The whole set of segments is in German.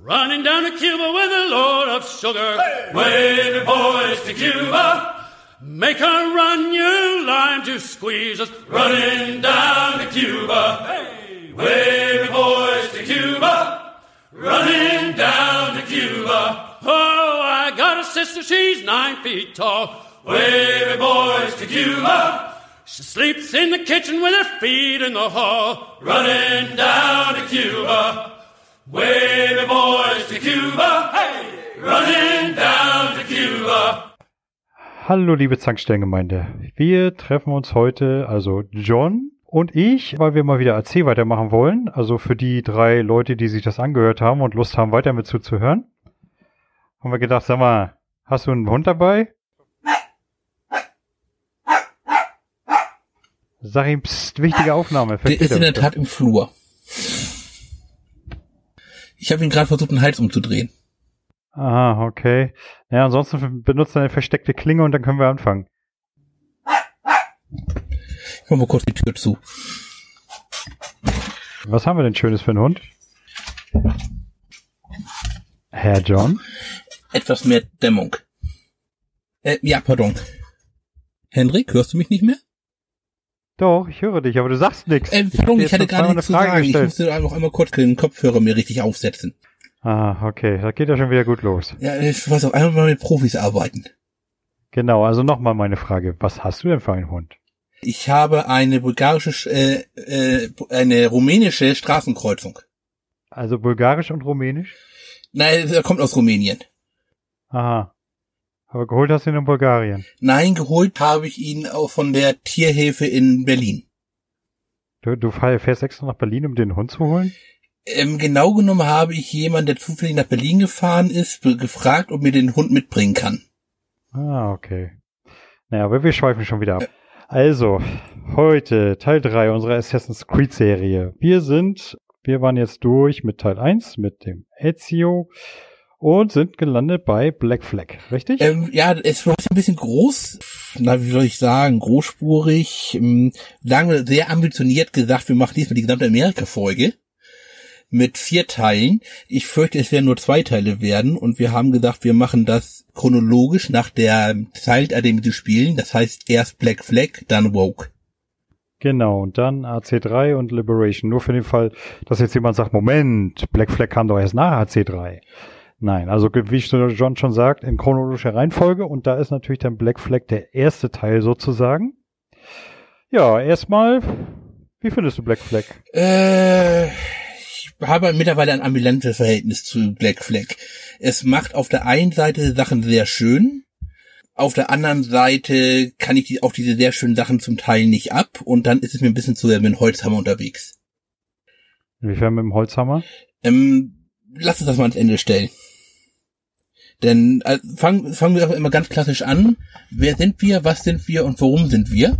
Running down to Cuba with a load of sugar. Hey! Wavy boys to Cuba. Make her run, you lime to squeeze us. Running down to Cuba. Hey! Wavy boys to Cuba. Running down to Cuba. Oh, I got a sister, she's nine feet tall. Wavy boys to Cuba. She sleeps in the kitchen with her feet in the hall. Running down to Cuba. Wavy boys to Cuba, hey! Running down to Cuba. Hallo liebe Zankstellengemeinde. Wir treffen uns heute, also John und ich, weil wir mal wieder AC weitermachen wollen. Also für die drei Leute, die sich das angehört haben und Lust haben, weiter mit zuzuhören. Haben wir gedacht, sag mal, hast du einen Hund dabei? Sag ihm, pst, wichtige Aufnahme. Der ist in der Tat im Flur. Ich habe ihn gerade versucht, den Hals umzudrehen. Aha, okay. Ja, ansonsten benutzt er eine versteckte Klinge und dann können wir anfangen. Ich mach mal kurz die Tür zu. Was haben wir denn Schönes für einen Hund? Herr John? Etwas mehr Dämmung. Äh, ja, pardon. Henrik, hörst du mich nicht mehr? Doch, ich höre dich, aber du sagst nichts. Äh, pardon, ich, ich hatte gerade nichts zu sagen. Gestellt. Ich musste einfach einmal kurz den Kopfhörer mir richtig aufsetzen. Ah, okay. Da geht ja schon wieder gut los. Ja, ich weiß auch einmal mal mit Profis arbeiten. Genau, also nochmal meine Frage. Was hast du denn für einen Hund? Ich habe eine bulgarische, äh, äh, eine rumänische Straßenkreuzung. Also bulgarisch und rumänisch? Nein, er kommt aus Rumänien. Aha. Aber geholt hast du ihn in Bulgarien? Nein, geholt habe ich ihn auch von der Tierhilfe in Berlin. Du, du fährst extra nach Berlin, um den Hund zu holen? Ähm, genau genommen habe ich jemanden, der zufällig nach Berlin gefahren ist, gefragt, ob mir den Hund mitbringen kann. Ah, okay. Naja, aber wir schweifen schon wieder ab. Also, heute Teil 3 unserer Assassin's Creed Serie. Wir sind, wir waren jetzt durch mit Teil 1, mit dem Ezio und sind gelandet bei Black Flag, richtig? Ähm, ja, es war ein bisschen groß, na, wie soll ich sagen, großspurig, ähm, lange sehr ambitioniert gesagt, wir machen diesmal die gesamte Amerika-Folge mit vier Teilen. Ich fürchte, es werden nur zwei Teile werden und wir haben gesagt, wir machen das chronologisch nach der Zeit, dem wir spielen. Das heißt erst Black Flag, dann Woke. Genau, und dann AC3 und Liberation. Nur für den Fall, dass jetzt jemand sagt, Moment, Black Flag kam doch erst nach AC3. Nein, also wie John schon sagt, in chronologischer Reihenfolge und da ist natürlich dann Black Flag der erste Teil sozusagen. Ja, erstmal, wie findest du Black Flag? Äh, ich habe mittlerweile ein ambulantes Verhältnis zu Black Flag. Es macht auf der einen Seite Sachen sehr schön, auf der anderen Seite kann ich die, auch diese sehr schönen Sachen zum Teil nicht ab und dann ist es mir ein bisschen zu sehr mit dem Holzhammer unterwegs. Inwiefern mit dem Holzhammer? Ähm, lass uns das mal ans Ende stellen. Denn äh, fangen, fangen wir immer ganz klassisch an. Wer sind wir, was sind wir und warum sind wir?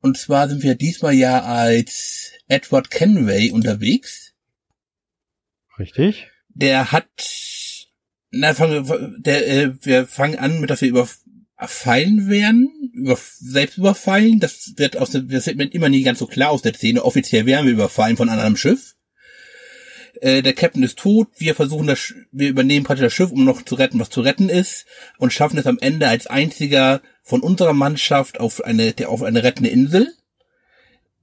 Und zwar sind wir diesmal ja als Edward Kenway unterwegs. Richtig. Der hat, na, fangen wir, der, äh, wir fangen an mit, dass wir überfallen werden, über, selbst überfallen. Das wird aus der, das wird immer nie ganz so klar aus der Szene. Offiziell werden wir überfallen von einem Schiff. Äh, der Captain ist tot, wir versuchen das, wir übernehmen praktisch das Schiff, um noch zu retten, was zu retten ist, und schaffen es am Ende als einziger von unserer Mannschaft auf eine, der, auf eine rettende Insel,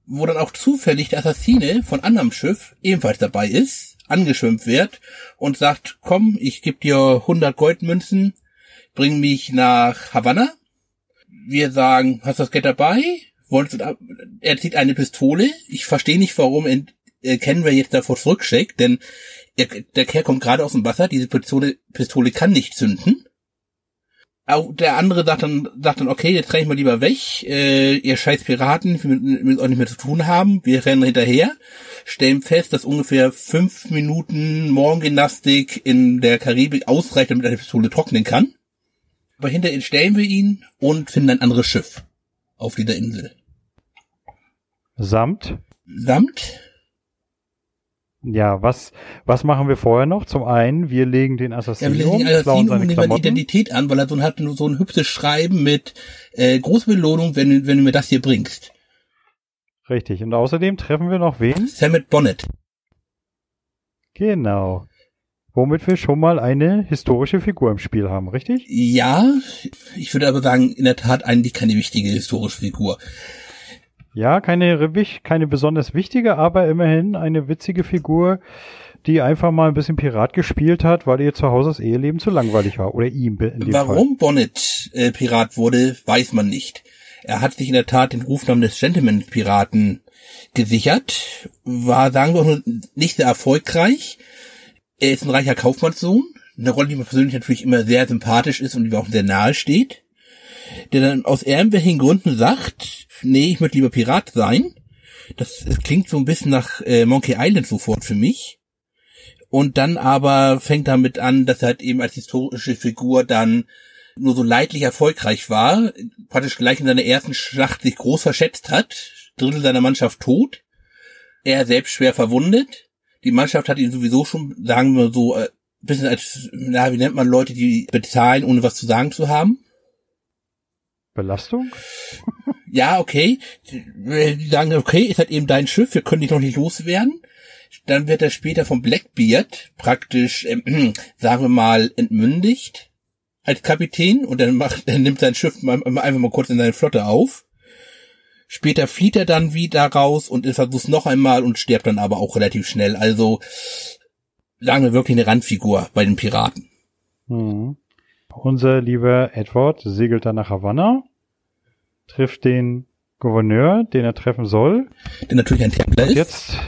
wo dann auch zufällig der Assassine von anderem Schiff ebenfalls dabei ist, angeschwimmt wird und sagt, komm, ich gebe dir 100 Goldmünzen, bring mich nach Havanna. Wir sagen, hast du das Geld dabei? Er zieht eine Pistole. Ich verstehe nicht, warum äh, kennen wir jetzt davor zurückschickt, denn er, der Kerl kommt gerade aus dem Wasser, diese Pistole, Pistole kann nicht zünden. Auch der andere sagt dann, sagt dann, okay, jetzt kann ich mal lieber weg, äh, ihr scheiß Piraten, wir mit euch nicht mehr zu tun haben, wir rennen hinterher, stellen fest, dass ungefähr fünf Minuten Morgengymnastik in der Karibik ausreicht, damit eine Pistole trocknen kann. Aber hinter ihn stellen wir ihn und finden ein anderes Schiff auf dieser Insel. Samt? Samt ja, was, was machen wir vorher noch? Zum einen, wir legen den Assassinen ja, wir legen den Assassinen um, nehmen Identität an, weil er so hat so ein hübsches Schreiben mit äh, große Belohnung, wenn, wenn du mir das hier bringst. Richtig. Und außerdem treffen wir noch wen? Samet Bonnet. Genau. Womit wir schon mal eine historische Figur im Spiel haben, richtig? Ja, ich würde aber sagen, in der Tat eigentlich keine wichtige historische Figur. Ja, keine, keine besonders wichtige, aber immerhin eine witzige Figur, die einfach mal ein bisschen Pirat gespielt hat, weil ihr zu Hause das Eheleben zu langweilig war. Oder ihm Warum Fall. Bonnet äh, Pirat wurde, weiß man nicht. Er hat sich in der Tat den Rufnamen des Gentleman-Piraten gesichert, war, sagen wir, nicht sehr erfolgreich. Er ist ein reicher Kaufmannssohn, eine Rolle, die mir persönlich natürlich immer sehr sympathisch ist und die mir auch sehr nahe steht, der dann aus irgendwelchen Gründen sagt, nee, ich möchte lieber Pirat sein. Das, das klingt so ein bisschen nach äh, Monkey Island sofort für mich. Und dann aber fängt damit an, dass er halt eben als historische Figur dann nur so leidlich erfolgreich war, praktisch gleich in seiner ersten Schlacht sich groß verschätzt hat, Drittel seiner Mannschaft tot, er selbst schwer verwundet, die Mannschaft hat ihn sowieso schon, sagen wir so, ein äh, bisschen als, na, wie nennt man Leute, die bezahlen, ohne was zu sagen zu haben? Belastung? ja, okay. Die sagen, okay, ist halt eben dein Schiff, wir können dich noch nicht loswerden. Dann wird er später vom Blackbeard praktisch, ähm, sagen wir mal, entmündigt als Kapitän und dann macht, er nimmt sein Schiff einfach mal kurz in seine Flotte auf. Später flieht er dann wieder raus und versucht noch einmal und stirbt dann aber auch relativ schnell. Also sagen wir wirklich eine Randfigur bei den Piraten. Mhm. Unser lieber Edward segelt dann nach Havanna, trifft den Gouverneur, den er treffen soll. Der natürlich ein Templer ist. Jetzt,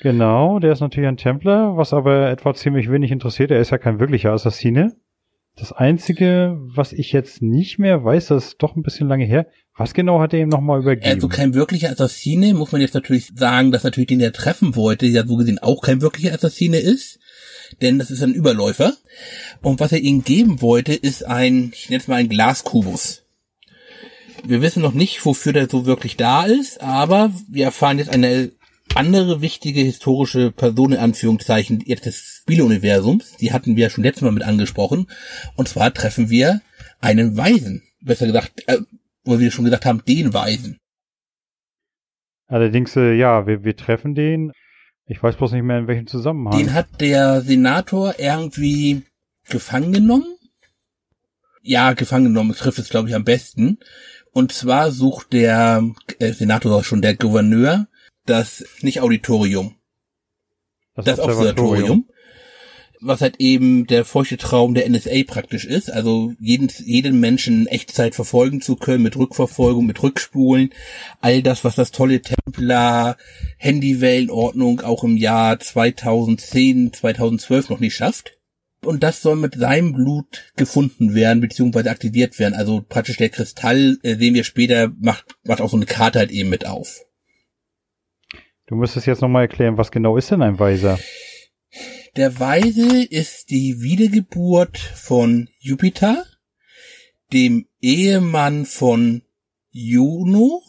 genau, der ist natürlich ein Templer, was aber Edward ziemlich wenig interessiert. Er ist ja kein wirklicher Assassine. Das Einzige, was ich jetzt nicht mehr weiß, das ist doch ein bisschen lange her. Was genau hat er ihm nochmal übergeben? Also kein wirklicher Assassine, muss man jetzt natürlich sagen, dass natürlich den er treffen wollte, ja so gesehen auch kein wirklicher Assassine ist. Denn das ist ein Überläufer. Und was er ihm geben wollte, ist ein, ich nenne es mal ein Glaskubus. Wir wissen noch nicht, wofür der so wirklich da ist, aber wir erfahren jetzt eine andere wichtige historische Person in Anführungszeichen jetzt des Spieleuniversums, die hatten wir ja schon letztes Mal mit angesprochen, und zwar treffen wir einen Weisen, besser gesagt, äh, wo wir schon gesagt haben, den Weisen. Allerdings, äh, ja, wir, wir treffen den. Ich weiß bloß nicht mehr in welchem Zusammenhang. Den hat der Senator irgendwie gefangen genommen. Ja, gefangen genommen, trifft es glaube ich am besten. Und zwar sucht der äh, Senator schon der Gouverneur das nicht Auditorium. Das, das Observatorium. Observatorium. Was halt eben der feuchte Traum der NSA praktisch ist, also jeden, jeden Menschen in Echtzeit verfolgen zu können, mit Rückverfolgung, mit Rückspulen, all das, was das tolle Templar Handywellenordnung auch im Jahr 2010, 2012 noch nicht schafft. Und das soll mit seinem Blut gefunden werden, beziehungsweise aktiviert werden. Also praktisch der Kristall, äh, den wir später, macht, macht auch so eine Karte halt eben mit auf. Du müsstest jetzt nochmal erklären, was genau ist denn ein Weiser? Der Weise ist die Wiedergeburt von Jupiter, dem Ehemann von Juno.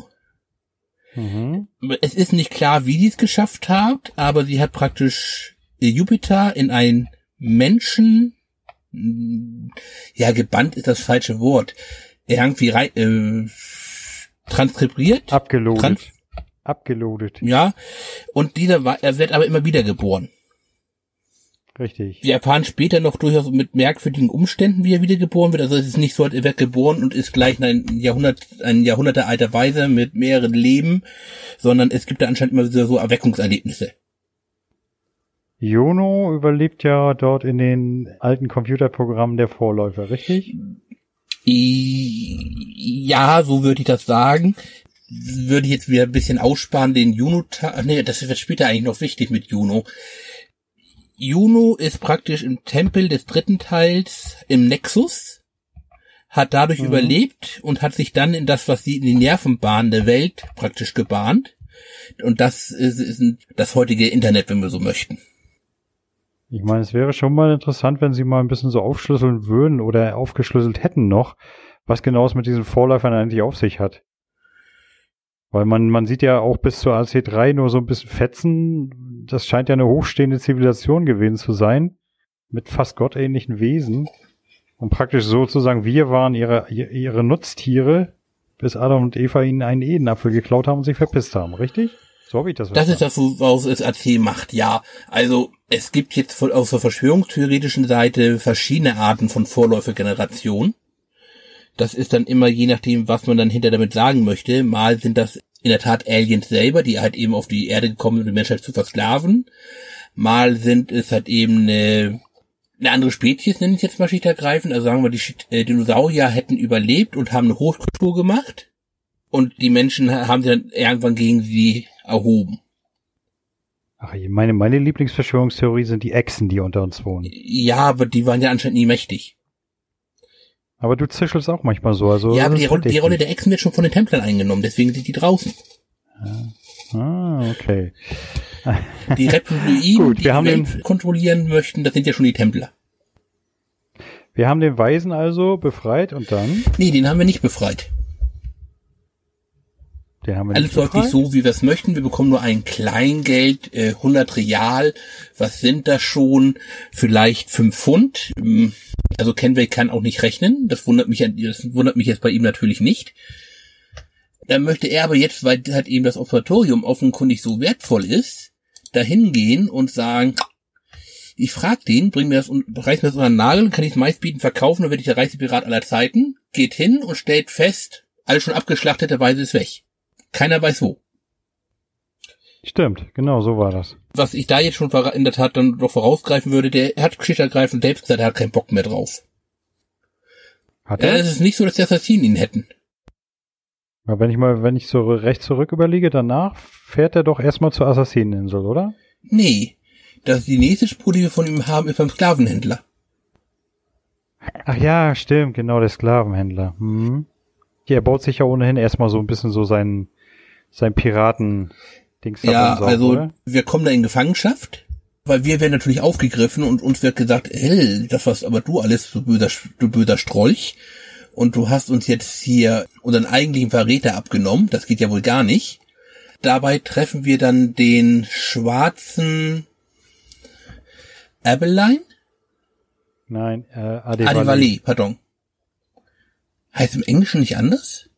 Mhm. Es ist nicht klar, wie sie es geschafft hat, aber sie hat praktisch Jupiter in einen Menschen, ja, gebannt ist das falsche Wort, irgendwie rein, äh, transkribiert. Abgelodet. Trans abgelodet. Ja, und dieser war, er wird aber immer wieder geboren. Richtig. Wir erfahren später noch durchaus mit merkwürdigen Umständen, wie er wiedergeboren wird. Also es ist nicht so, er wird geboren und ist gleich ein Jahrhundert, ein Jahrhunderte alter Weise mit mehreren Leben, sondern es gibt da anscheinend immer wieder so Erweckungserlebnisse. Juno überlebt ja dort in den alten Computerprogrammen der Vorläufer, richtig? Ja, so würde ich das sagen würde ich jetzt wieder ein bisschen aussparen, den Juno, nee, das wird später eigentlich noch wichtig mit Juno. Juno ist praktisch im Tempel des dritten Teils im Nexus, hat dadurch mhm. überlebt und hat sich dann in das, was sie in die Nervenbahn der Welt praktisch gebahnt. Und das ist, ist das heutige Internet, wenn wir so möchten. Ich meine, es wäre schon mal interessant, wenn sie mal ein bisschen so aufschlüsseln würden oder aufgeschlüsselt hätten noch, was genau es mit diesen Vorläufern eigentlich auf sich hat. Weil man, man sieht ja auch bis zur AC3 nur so ein bisschen Fetzen. Das scheint ja eine hochstehende Zivilisation gewesen zu sein. Mit fast gottähnlichen Wesen. Und praktisch sozusagen wir waren ihre, ihre Nutztiere, bis Adam und Eva ihnen einen Edenapfel geklaut haben und sich verpisst haben, richtig? So habe ich das Das ist das, woraus es AC macht, ja. Also es gibt jetzt von, aus der verschwörungstheoretischen Seite verschiedene Arten von Vorläufergeneration. Das ist dann immer je nachdem, was man dann hinter damit sagen möchte. Mal sind das in der Tat Aliens selber, die halt eben auf die Erde gekommen sind, um die Menschheit zu versklaven. Mal sind es halt eben eine, eine andere Spezies, nenne ich jetzt mal schlicht ergreifend. Also sagen wir, die äh, Dinosaurier hätten überlebt und haben eine Hochkultur gemacht. Und die Menschen haben sie dann irgendwann gegen sie erhoben. Ach, meine, meine Lieblingsverschwörungstheorie sind die Echsen, die unter uns wohnen. Ja, aber die waren ja anscheinend nie mächtig. Aber du zischelst auch manchmal so. Also ja, aber die, Rolle, die Rolle der Echsen wird schon von den Templern eingenommen, deswegen sind die draußen. Ah, okay. Die Reptiloiden, Gut, die wir haben den, kontrollieren möchten, das sind ja schon die Templer. Wir haben den Weisen also befreit und dann? Nee, den haben wir nicht befreit. Alles läuft nicht so, wie wir es möchten. Wir bekommen nur ein Kleingeld, äh, 100 Real. Was sind das schon? Vielleicht 5 Pfund. Ähm, also Kenway kann auch nicht rechnen. Das wundert mich, das wundert mich jetzt bei ihm natürlich nicht. Dann möchte er aber jetzt, weil halt eben das Observatorium offenkundig so wertvoll ist, dahin gehen und sagen, ich frag den, bring mir das und reiß mir das unter den Nagel, kann ich es meist bieten, verkaufen, dann werde ich der reichste Pirat aller Zeiten, geht hin und stellt fest, alles schon abgeschlachtete Weise ist weg. Keiner weiß wo. Stimmt, genau so war das. Was ich da jetzt schon in der Tat dann doch vorausgreifen würde, der hat schlicht selbst gesagt, er hat keinen Bock mehr drauf. Hat er? Ja, es ist nicht so, dass die Assassinen ihn hätten. Aber wenn ich mal, wenn ich so recht zurück überlege, danach fährt er doch erstmal zur Assassineninsel, oder? Nee. Das ist die nächste Spur, die wir von ihm haben, ist beim Sklavenhändler. Ach ja, stimmt, genau, der Sklavenhändler. Hm. Ja, er baut sich ja ohnehin erstmal so ein bisschen so sein, sein Piraten-Dings Ja, auf, also oder? wir kommen da in Gefangenschaft, weil wir werden natürlich aufgegriffen und uns wird gesagt, hey, das was aber du alles, du böser, du böser Strolch. Und du hast uns jetzt hier unseren eigentlichen Verräter abgenommen. Das geht ja wohl gar nicht. Dabei treffen wir dann den schwarzen Abeline? Nein, äh, Adivali. Adivali, pardon. Heißt im Englischen nicht anders?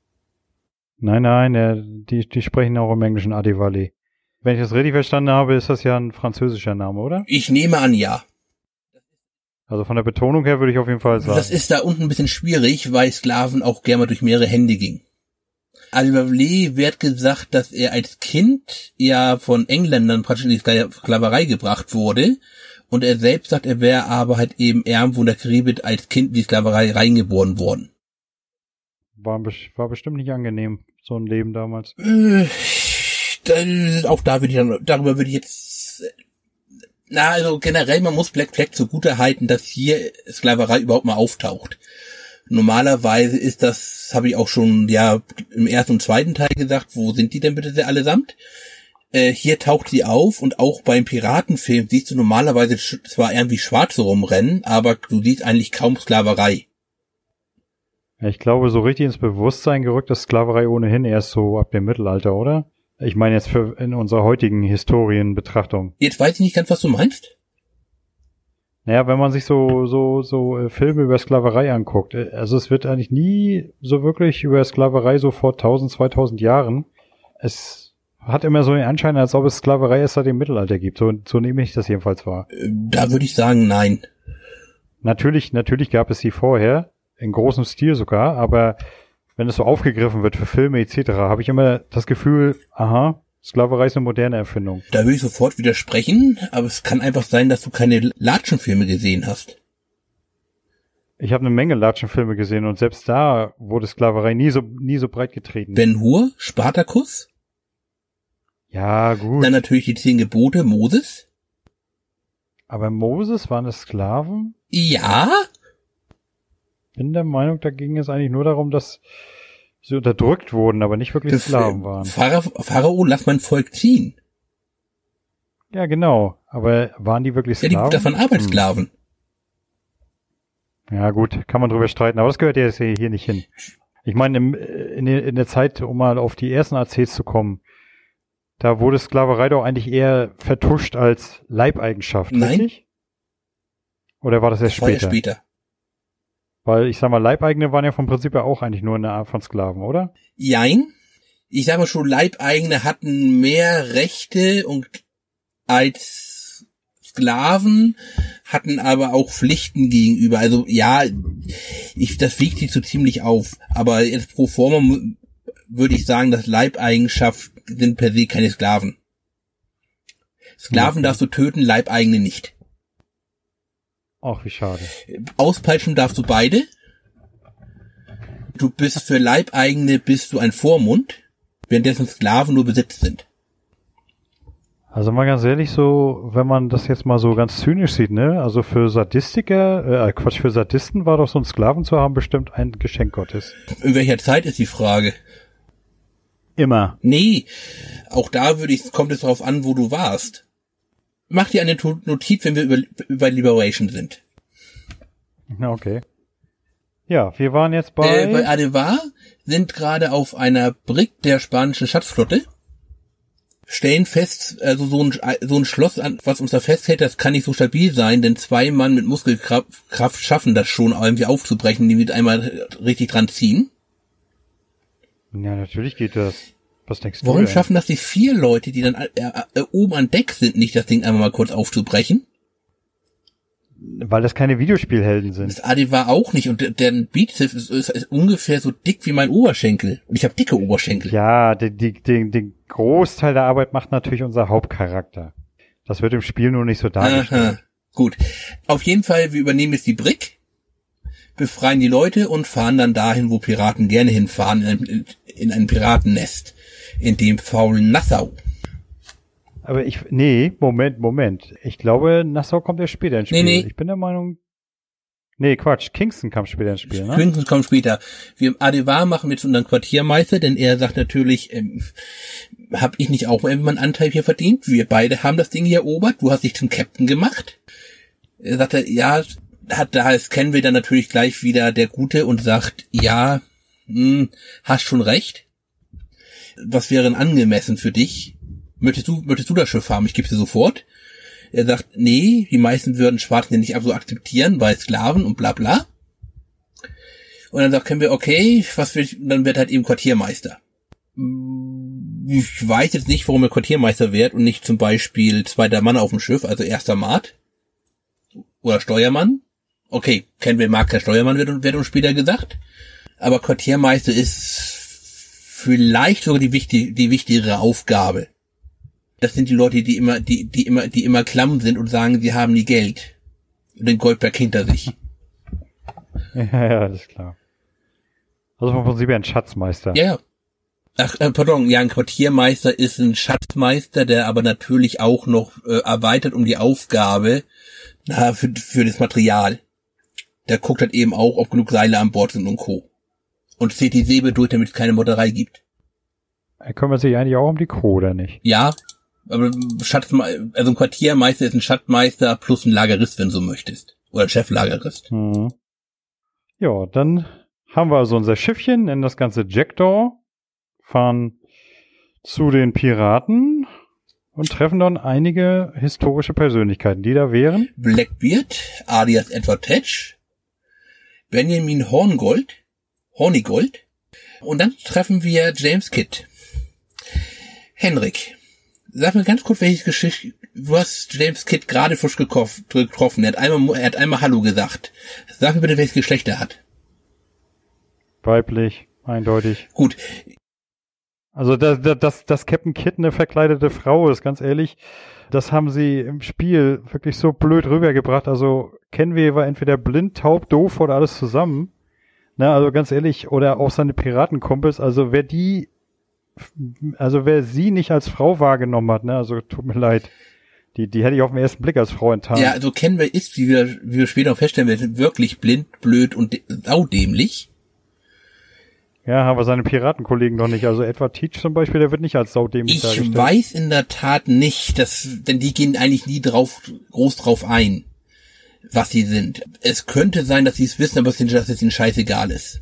Nein, nein, äh, die, die sprechen auch im Englischen Adivali. Wenn ich das richtig verstanden habe, ist das ja ein französischer Name, oder? Ich nehme an, ja. Also von der Betonung her würde ich auf jeden Fall sagen. Das ist da unten ein bisschen schwierig, weil Sklaven auch gerne mal durch mehrere Hände gingen. Al-Wawli wird gesagt, dass er als Kind ja von Engländern praktisch in die Sklaverei gebracht wurde. Und er selbst sagt, er wäre aber halt eben irgendwo in der Karibik als Kind in die Sklaverei reingeboren worden. War, war bestimmt nicht angenehm, so ein Leben damals. Äh, dann, auch da würde ich dann, darüber würde ich jetzt, na, also generell, man muss Black Flag zugute halten, dass hier Sklaverei überhaupt mal auftaucht. Normalerweise ist das, habe ich auch schon ja im ersten und zweiten Teil gesagt, wo sind die denn bitte allesamt? Äh, hier taucht sie auf und auch beim Piratenfilm siehst du normalerweise zwar irgendwie Schwarze rumrennen, aber du siehst eigentlich kaum Sklaverei. Ich glaube, so richtig ins Bewusstsein gerückt ist Sklaverei ohnehin erst so ab dem Mittelalter, oder? Ich meine jetzt für in unserer heutigen Historienbetrachtung. Jetzt weiß ich nicht ganz, was du meinst. Naja, wenn man sich so, so, so äh, Filme über Sklaverei anguckt, äh, also es wird eigentlich nie so wirklich über Sklaverei so vor 1000, 2000 Jahren. Es hat immer so den Anschein, als ob es Sklaverei erst seit dem Mittelalter gibt. So, so nehme ich das jedenfalls wahr. Äh, da würde ich sagen, nein. Natürlich, natürlich gab es sie vorher in großem Stil sogar, aber wenn es so aufgegriffen wird für Filme etc., habe ich immer das Gefühl, aha, Sklaverei ist eine moderne Erfindung. Da will ich sofort widersprechen, aber es kann einfach sein, dass du keine Latschenfilme gesehen hast. Ich habe eine Menge Latschenfilme gesehen und selbst da wurde Sklaverei nie so nie so breit getreten. Ben Hur, Spartacus? Ja, gut. Dann natürlich die zehn Gebote, Moses. Aber Moses waren es Sklaven? Ja, bin der Meinung, da ging es eigentlich nur darum, dass sie unterdrückt wurden, aber nicht wirklich das, Sklaven waren. Pharao, lass mein Volk ziehen. Ja, genau. Aber waren die wirklich Sklaven? Ja, die davon Arbeitssklaven. Hm. Ja, gut, kann man drüber streiten, aber das gehört ja hier nicht hin. Ich meine, in, in der Zeit, um mal auf die ersten ACs zu kommen, da wurde Sklaverei doch eigentlich eher vertuscht als Leibeigenschaft, Nein. richtig? Oder war das erst das später? War ja später. Weil ich sag mal, Leibeigene waren ja vom Prinzip ja auch eigentlich nur eine Art von Sklaven, oder? Jein. ich sage mal schon, Leibeigene hatten mehr Rechte und als Sklaven, hatten aber auch Pflichten gegenüber. Also ja, ich, das wiegt sich so ziemlich auf. Aber jetzt pro forma würde ich sagen, dass Leibeigenschaft sind per se keine Sklaven. Sklaven Okay. darfst du töten, Leibeigene nicht. Ach, wie schade. Auspeitschen darfst du beide. Du bist für Leibeigene bist du ein Vormund, währenddessen Sklaven nur Besitz sind. Also mal ganz ehrlich, so, wenn man das jetzt mal so ganz zynisch sieht, ne? Also für Sadistiker, äh, Quatsch, für Sadisten war doch so ein Sklaven zu haben bestimmt ein Geschenk Gottes. In welcher Zeit ist die Frage? Immer. Nee, auch da würde ich, kommt es darauf an, wo du warst. Mach dir eine Notiz, wenn wir über, über Liberation sind. Okay. Ja, wir waren jetzt bei, Äh, bei Adevar sind gerade auf einer Brick der spanischen Schatzflotte, stellen fest, also so ein, so ein Schloss, an- was uns da festhält, das kann nicht so stabil sein, denn zwei Mann mit Muskelkraft Kraft schaffen das schon, irgendwie aufzubrechen, die mit einmal richtig dran ziehen. ja, natürlich geht das. Was denkst du Warum schaffen das die vier Leute, die dann äh, äh, oben an Deck sind, nicht das Ding einmal mal kurz aufzubrechen? Weil das keine Videospielhelden sind. Das Adi war auch nicht und der- der Bizeps ist, ist, ist ungefähr so dick wie mein Oberschenkel. Und ich habe dicke Oberschenkel. Ja, die, den, den Großteil der Arbeit macht natürlich unser Hauptcharakter. Das wird im Spiel nur nicht so dargestellt. Aha. Gut. Auf jeden Fall, wir übernehmen jetzt die Brick, befreien die Leute und fahren dann dahin, wo Piraten gerne hinfahren, in ein, in ein Piratennest, in dem faulen Nassau. Aber ich, nee, Moment, Moment. Ich glaube, Nassau kommt erst später ins Spiel. Nee, nee. Ich bin der Meinung, nee, Quatsch, Kingston kam später ins Spiel, ne? Höchstens kommt später. Wir im Adevar machen jetzt unseren Quartiermeister, denn er sagt natürlich, ähm, hab ich nicht auch mal meinen Anteil hier verdient? Wir beide haben das Ding hier erobert, du hast dich zum Captain gemacht. Er sagt, er, ja, hat da ist kennen wir dann natürlich gleich wieder der Gute und sagt, ja, hm, hast schon recht. Was wäre denn angemessen für dich? Möchtest du, möchtest du das Schiff haben? Ich gebe dir sofort. Er sagt, nee, die meisten würden Schwarzen ja nicht so akzeptieren, weil Sklaven und bla bla. Und dann sagt, wir, okay, was will ich, dann wird halt eben Quartiermeister. Ich weiß jetzt nicht, warum er Quartiermeister wird und nicht zum Beispiel zweiter Mann auf dem Schiff, also erster Maat. Oder Steuermann. Okay, kennen wir mag kein Steuermann, wird, wird uns später gesagt. Aber Quartiermeister ist vielleicht sogar die, wichtig, die wichtigere Aufgabe. Das sind die Leute, die immer, die, die immer, die immer klamm sind und sagen, sie haben nie Geld. Und den Goldberg hinter sich. Ja, ja, das ist klar. Also vom Prinzip her ein Schatzmeister. Ja, ja. Ach, äh, pardon, ja, ein Quartiermeister ist ein Schatzmeister, der aber natürlich auch noch äh, erweitert um die Aufgabe na, für, für das Material. Der guckt halt eben auch, ob genug Seile an Bord sind und Co. Und Säbe durch, damit es keine Motterei gibt. Er kümmert sich eigentlich auch um die Crew, oder nicht? Ja, aber Schatzme also ein Quartiermeister ist ein Schatzmeister plus ein Lagerist, wenn du so möchtest. Oder Cheflagerist. Mhm. Ja, dann haben wir also unser Schiffchen, nennen das Ganze Jackdaw, fahren zu den Piraten und treffen dann einige historische Persönlichkeiten, die da wären. Blackbeard, alias Edward Tetch, Benjamin Horngold, Hornigold, und dann treffen wir James Kidd. Henrik, sag mir ganz kurz, welche Geschichte, du hast James Kidd gerade frisch getroffen, er hat einmal, er hat einmal Hallo gesagt. Sag mir bitte, welches Geschlecht er hat. Weiblich, eindeutig. Gut, Also das, das, das, das Captain Kidd eine verkleidete Frau ist, ganz ehrlich, das haben sie im Spiel wirklich so blöd rübergebracht. Also Kenway war entweder blind, taub, doof oder alles zusammen. Na, also ganz ehrlich, oder auch seine Piratenkumpels, also wer die, also wer sie nicht als Frau wahrgenommen hat, ne, also tut mir leid. Die, die hätte ich auf den ersten Blick als Frau enttarnt. ja, also kennen wir ist, wie wir, wie wir später feststellen werden, wirklich blind, blöd und saudämlich. Ja, haben wir seine Piratenkollegen noch nicht. Also Edward Teach zum Beispiel, der wird nicht als saudämlich Ich dargestellt. weiß in der Tat nicht, dass, denn die gehen eigentlich nie drauf, groß drauf ein, was sie sind. Es könnte sein, dass sie es wissen, aber dass es ihnen scheißegal ist.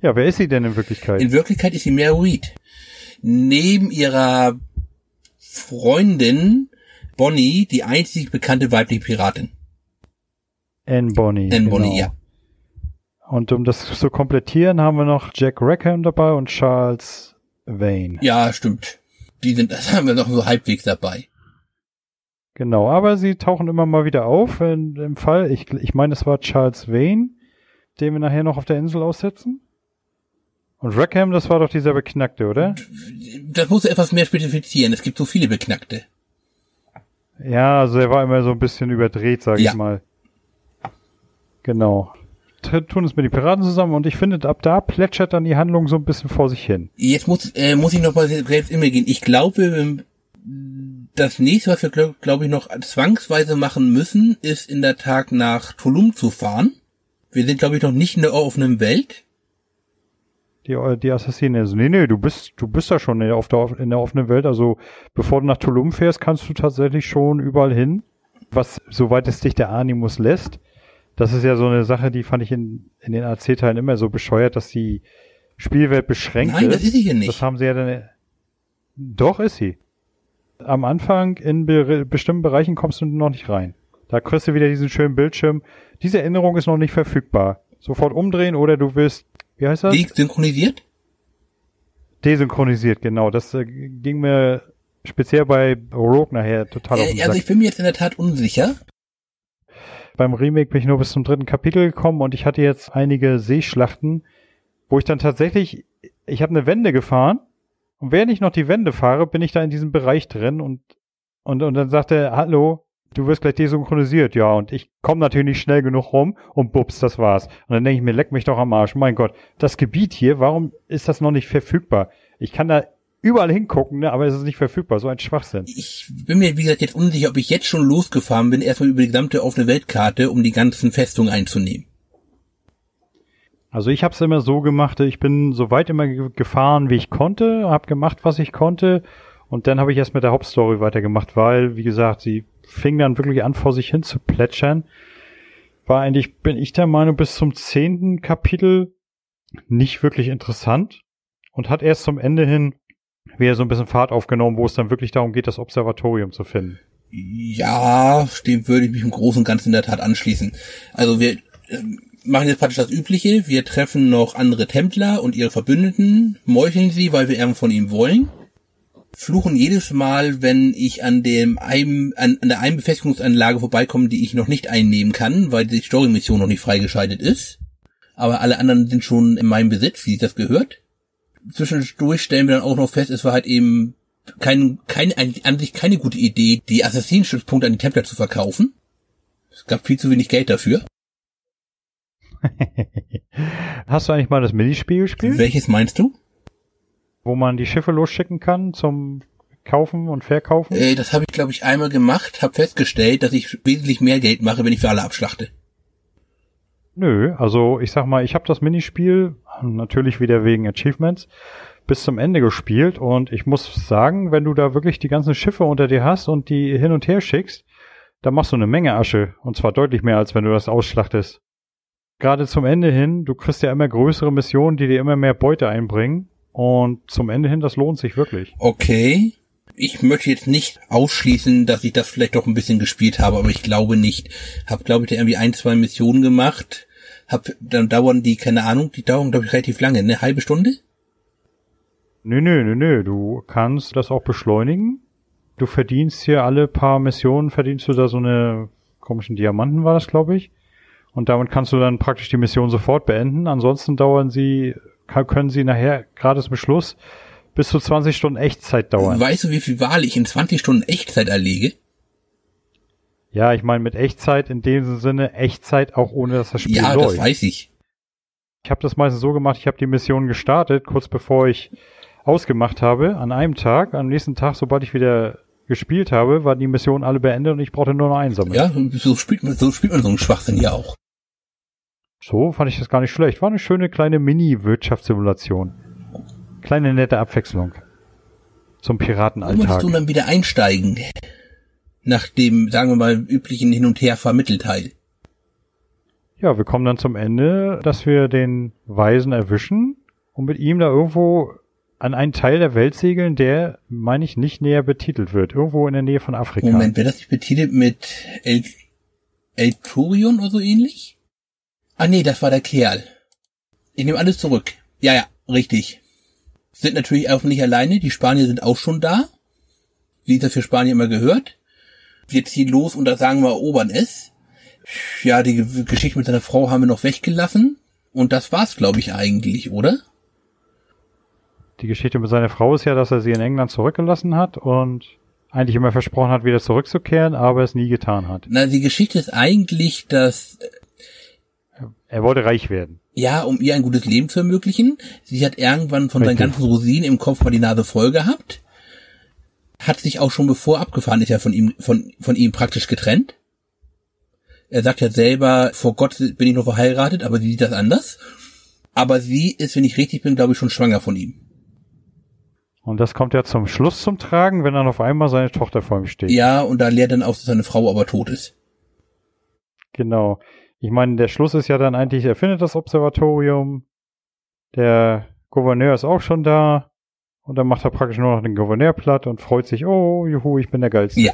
Ja, wer ist sie denn in Wirklichkeit? In Wirklichkeit ist sie Mary Reed. Neben ihrer Freundin Bonnie die einzig bekannte weibliche Piratin. Anne Bonny. Anne Bonny, genau. ja. Und um das zu komplettieren, haben wir noch Jack Rackham dabei und Charles Vane. Ja, stimmt. Die sind, das haben wir noch so halbwegs dabei. Genau, aber sie tauchen immer mal wieder auf. In, Im Fall, ich, ich meine, es war Charles Vane, den wir nachher noch auf der Insel aussetzen. Und Rackham, das war doch dieser Beknackte, oder? Das musst du etwas mehr spezifizieren. Es gibt so viele Beknackte. Ja, also er war immer so ein bisschen überdreht, sage Ja. ich mal. Genau. Tun es mit den Piraten zusammen und ich finde, ab da plätschert dann die Handlung so ein bisschen vor sich hin. Jetzt muss, äh, muss ich noch mal selbst in mir gehen. Ich glaube, ähm, das nächste, was wir, glaube glaub ich, noch zwangsweise machen müssen, ist in der Tag nach Tulum zu fahren. Wir sind, glaube ich, noch nicht in der offenen Welt. Die, die Assassinen. Also, nee, nee, du bist, du bist da schon in der, auf der, in der offenen Welt. Also, bevor du nach Tulum fährst, kannst du tatsächlich schon überall hin. Was, soweit es dich der Animus lässt. Das ist ja so eine Sache, die fand ich in, in den AC-Teilen immer so bescheuert, dass die Spielwelt beschränkt Nein, ist. das ist sie hier nicht. Das haben sie ja dann. Doch ist sie. Am Anfang in be bestimmten Bereichen kommst du noch nicht rein. Da kriegst du wieder diesen schönen Bildschirm. Diese Erinnerung ist noch nicht verfügbar. Sofort umdrehen oder du wirst, wie heißt das? Die synchronisiert? Desynchronisiert, genau. Das äh, ging mir speziell bei Rogue nachher total auf den Äh, also Sack. ich bin mir jetzt in der Tat unsicher. Beim Remake bin ich nur bis zum dritten Kapitel gekommen und ich hatte jetzt einige Seeschlachten, wo ich dann tatsächlich, ich habe eine Wende gefahren und während ich noch die Wende fahre, bin ich da in diesem Bereich drin und und und dann sagt er, hallo, du wirst gleich desynchronisiert, ja und ich komme natürlich nicht schnell genug rum und bups, das war's. Und dann denke ich mir, leck mich doch am Arsch, mein Gott, das Gebiet hier, warum ist das noch nicht verfügbar? Ich kann da überall hingucken, ne, aber es ist nicht verfügbar, so ein Schwachsinn. Ich bin mir, wie gesagt, jetzt unsicher, ob ich jetzt schon losgefahren bin, erstmal über die gesamte offene Weltkarte, um die ganzen Festungen einzunehmen. Also ich habe es immer so gemacht, ich bin so weit immer ge- gefahren, wie ich konnte, habe gemacht, was ich konnte und dann habe ich erst mit der Hauptstory weitergemacht, weil, wie gesagt, sie fing dann wirklich an, vor sich hin zu plätschern. War eigentlich, bin ich der Meinung, bis zum zehnten Kapitel nicht wirklich interessant und hat erst zum Ende hin wieder so ein bisschen Fahrt aufgenommen, wo es dann wirklich darum geht, das Observatorium zu finden. Ja, dem würde ich mich im Großen und Ganzen in der Tat anschließen. Also wir ähm, machen jetzt praktisch das Übliche. Wir treffen noch andere Templer und ihre Verbündeten, meucheln sie, weil wir irgendwas von ihnen wollen. Fluchen jedes Mal, wenn ich an dem einem, an, an der einen Befestigungsanlage vorbeikomme, die ich noch nicht einnehmen kann, weil die Story-Mission noch nicht freigeschaltet ist. Aber alle anderen sind schon in meinem Besitz, wie sich das gehört. Zwischendurch stellen wir dann auch noch fest, es war halt eben kein, keine, an sich keine gute Idee, die Assassinenstützpunkte an die Templer zu verkaufen. Es gab viel zu wenig Geld dafür. Hast du eigentlich mal das Minispiel gespielt? Welches meinst du? wo man die Schiffe losschicken kann zum Kaufen und Verkaufen? Äh, das habe ich, glaube ich, einmal gemacht, habe festgestellt, dass ich wesentlich mehr Geld mache, wenn ich für alle abschlachte. Nö, also ich sag mal, ich habe das Minispiel natürlich wieder wegen Achievements bis zum Ende gespielt und ich muss sagen, wenn du da wirklich die ganzen Schiffe unter dir hast und die hin und her schickst, dann machst du eine Menge Asche und zwar deutlich mehr, als wenn du das ausschlachtest. Gerade zum Ende hin, du kriegst ja immer größere Missionen, die dir immer mehr Beute einbringen und zum Ende hin, das lohnt sich wirklich. Okay. Ich möchte jetzt nicht ausschließen, dass ich das vielleicht doch ein bisschen gespielt habe, aber ich glaube nicht. Hab, glaube ich, da irgendwie ein, zwei Missionen gemacht. Hab, dann dauern die, keine Ahnung, die dauern, glaube ich, relativ lange, eine halbe Stunde? Nö, nö, nö, nö, du kannst das auch beschleunigen. Du verdienst hier alle paar Missionen, verdienst du da so eine komischen Diamanten war das, glaube ich. Und damit kannst du dann praktisch die Mission sofort beenden. Ansonsten dauern sie, können sie nachher, gerade zum Schluss, bis zu 20 Stunden Echtzeit dauern. Weißt du, wie viel Wahl ich in 20 Stunden Echtzeit erlege? Ja, ich meine mit Echtzeit in dem Sinne Echtzeit auch ohne, dass das Spiel Ja, läuft. das weiß ich. Ich habe das meistens so gemacht, ich habe die Mission gestartet, kurz bevor ich ausgemacht habe, an einem Tag. Am nächsten Tag, sobald ich wieder gespielt habe, war die Mission alle beendet und ich brauchte nur noch einsammeln. Ja, so spielt man, so spielt man so einen Schwachsinn ja auch. So fand ich das gar nicht schlecht. War eine schöne kleine Mini-Wirtschaftssimulation. Kleine nette Abwechslung zum Wo möchtest Piratenalltag. du dann wieder einsteigen? Nach dem, sagen wir mal, üblichen Hin- und Her-Vermittelteil. Ja, wir kommen dann zum Ende, dass wir den Weisen erwischen und mit ihm da irgendwo an einen Teil der Welt segeln, der, meine ich, nicht näher betitelt wird. Irgendwo in der Nähe von Afrika. Moment, wer das nicht betitelt mit El, El Turion oder so ähnlich? Ah nee, das war der Kerl. Ich nehme alles zurück. Ja, ja, richtig. Sind natürlich auch nicht alleine, die Spanier sind auch schon da. Wie das für Spanier immer gehört. Wir ziehen los und da sagen wir, erobern es. Ja, die Ge- Geschichte mit seiner Frau haben wir noch weggelassen. Und das war's, glaube ich, eigentlich, oder? Die Geschichte mit seiner Frau ist ja, dass er sie in England zurückgelassen hat und eigentlich immer versprochen hat, wieder zurückzukehren, aber es nie getan hat. Na, die Geschichte ist eigentlich, dass Er wollte reich werden. ja, um ihr ein gutes Leben zu ermöglichen. Sie hat irgendwann von seinen ganzen Rosinen im Kopf mal die Nase voll gehabt. Hat sich auch schon bevor abgefahren ist ja von ihm, von, von ihm praktisch getrennt. Er sagt ja selber, vor Gott bin ich noch verheiratet, aber sie sieht das anders. Aber sie ist, wenn ich richtig bin, glaube ich, schon schwanger von ihm. Und das kommt ja zum Schluss zum Tragen, wenn dann auf einmal seine Tochter vor ihm steht. Ja, und da lehrt dann auch, dass seine Frau aber tot ist. Genau. Ich meine, der Schluss ist ja dann eigentlich, er findet das Observatorium, der Gouverneur ist auch schon da und dann macht er praktisch nur noch den Gouverneur platt und freut sich, oh, juhu, ich bin der Geilste. Ja.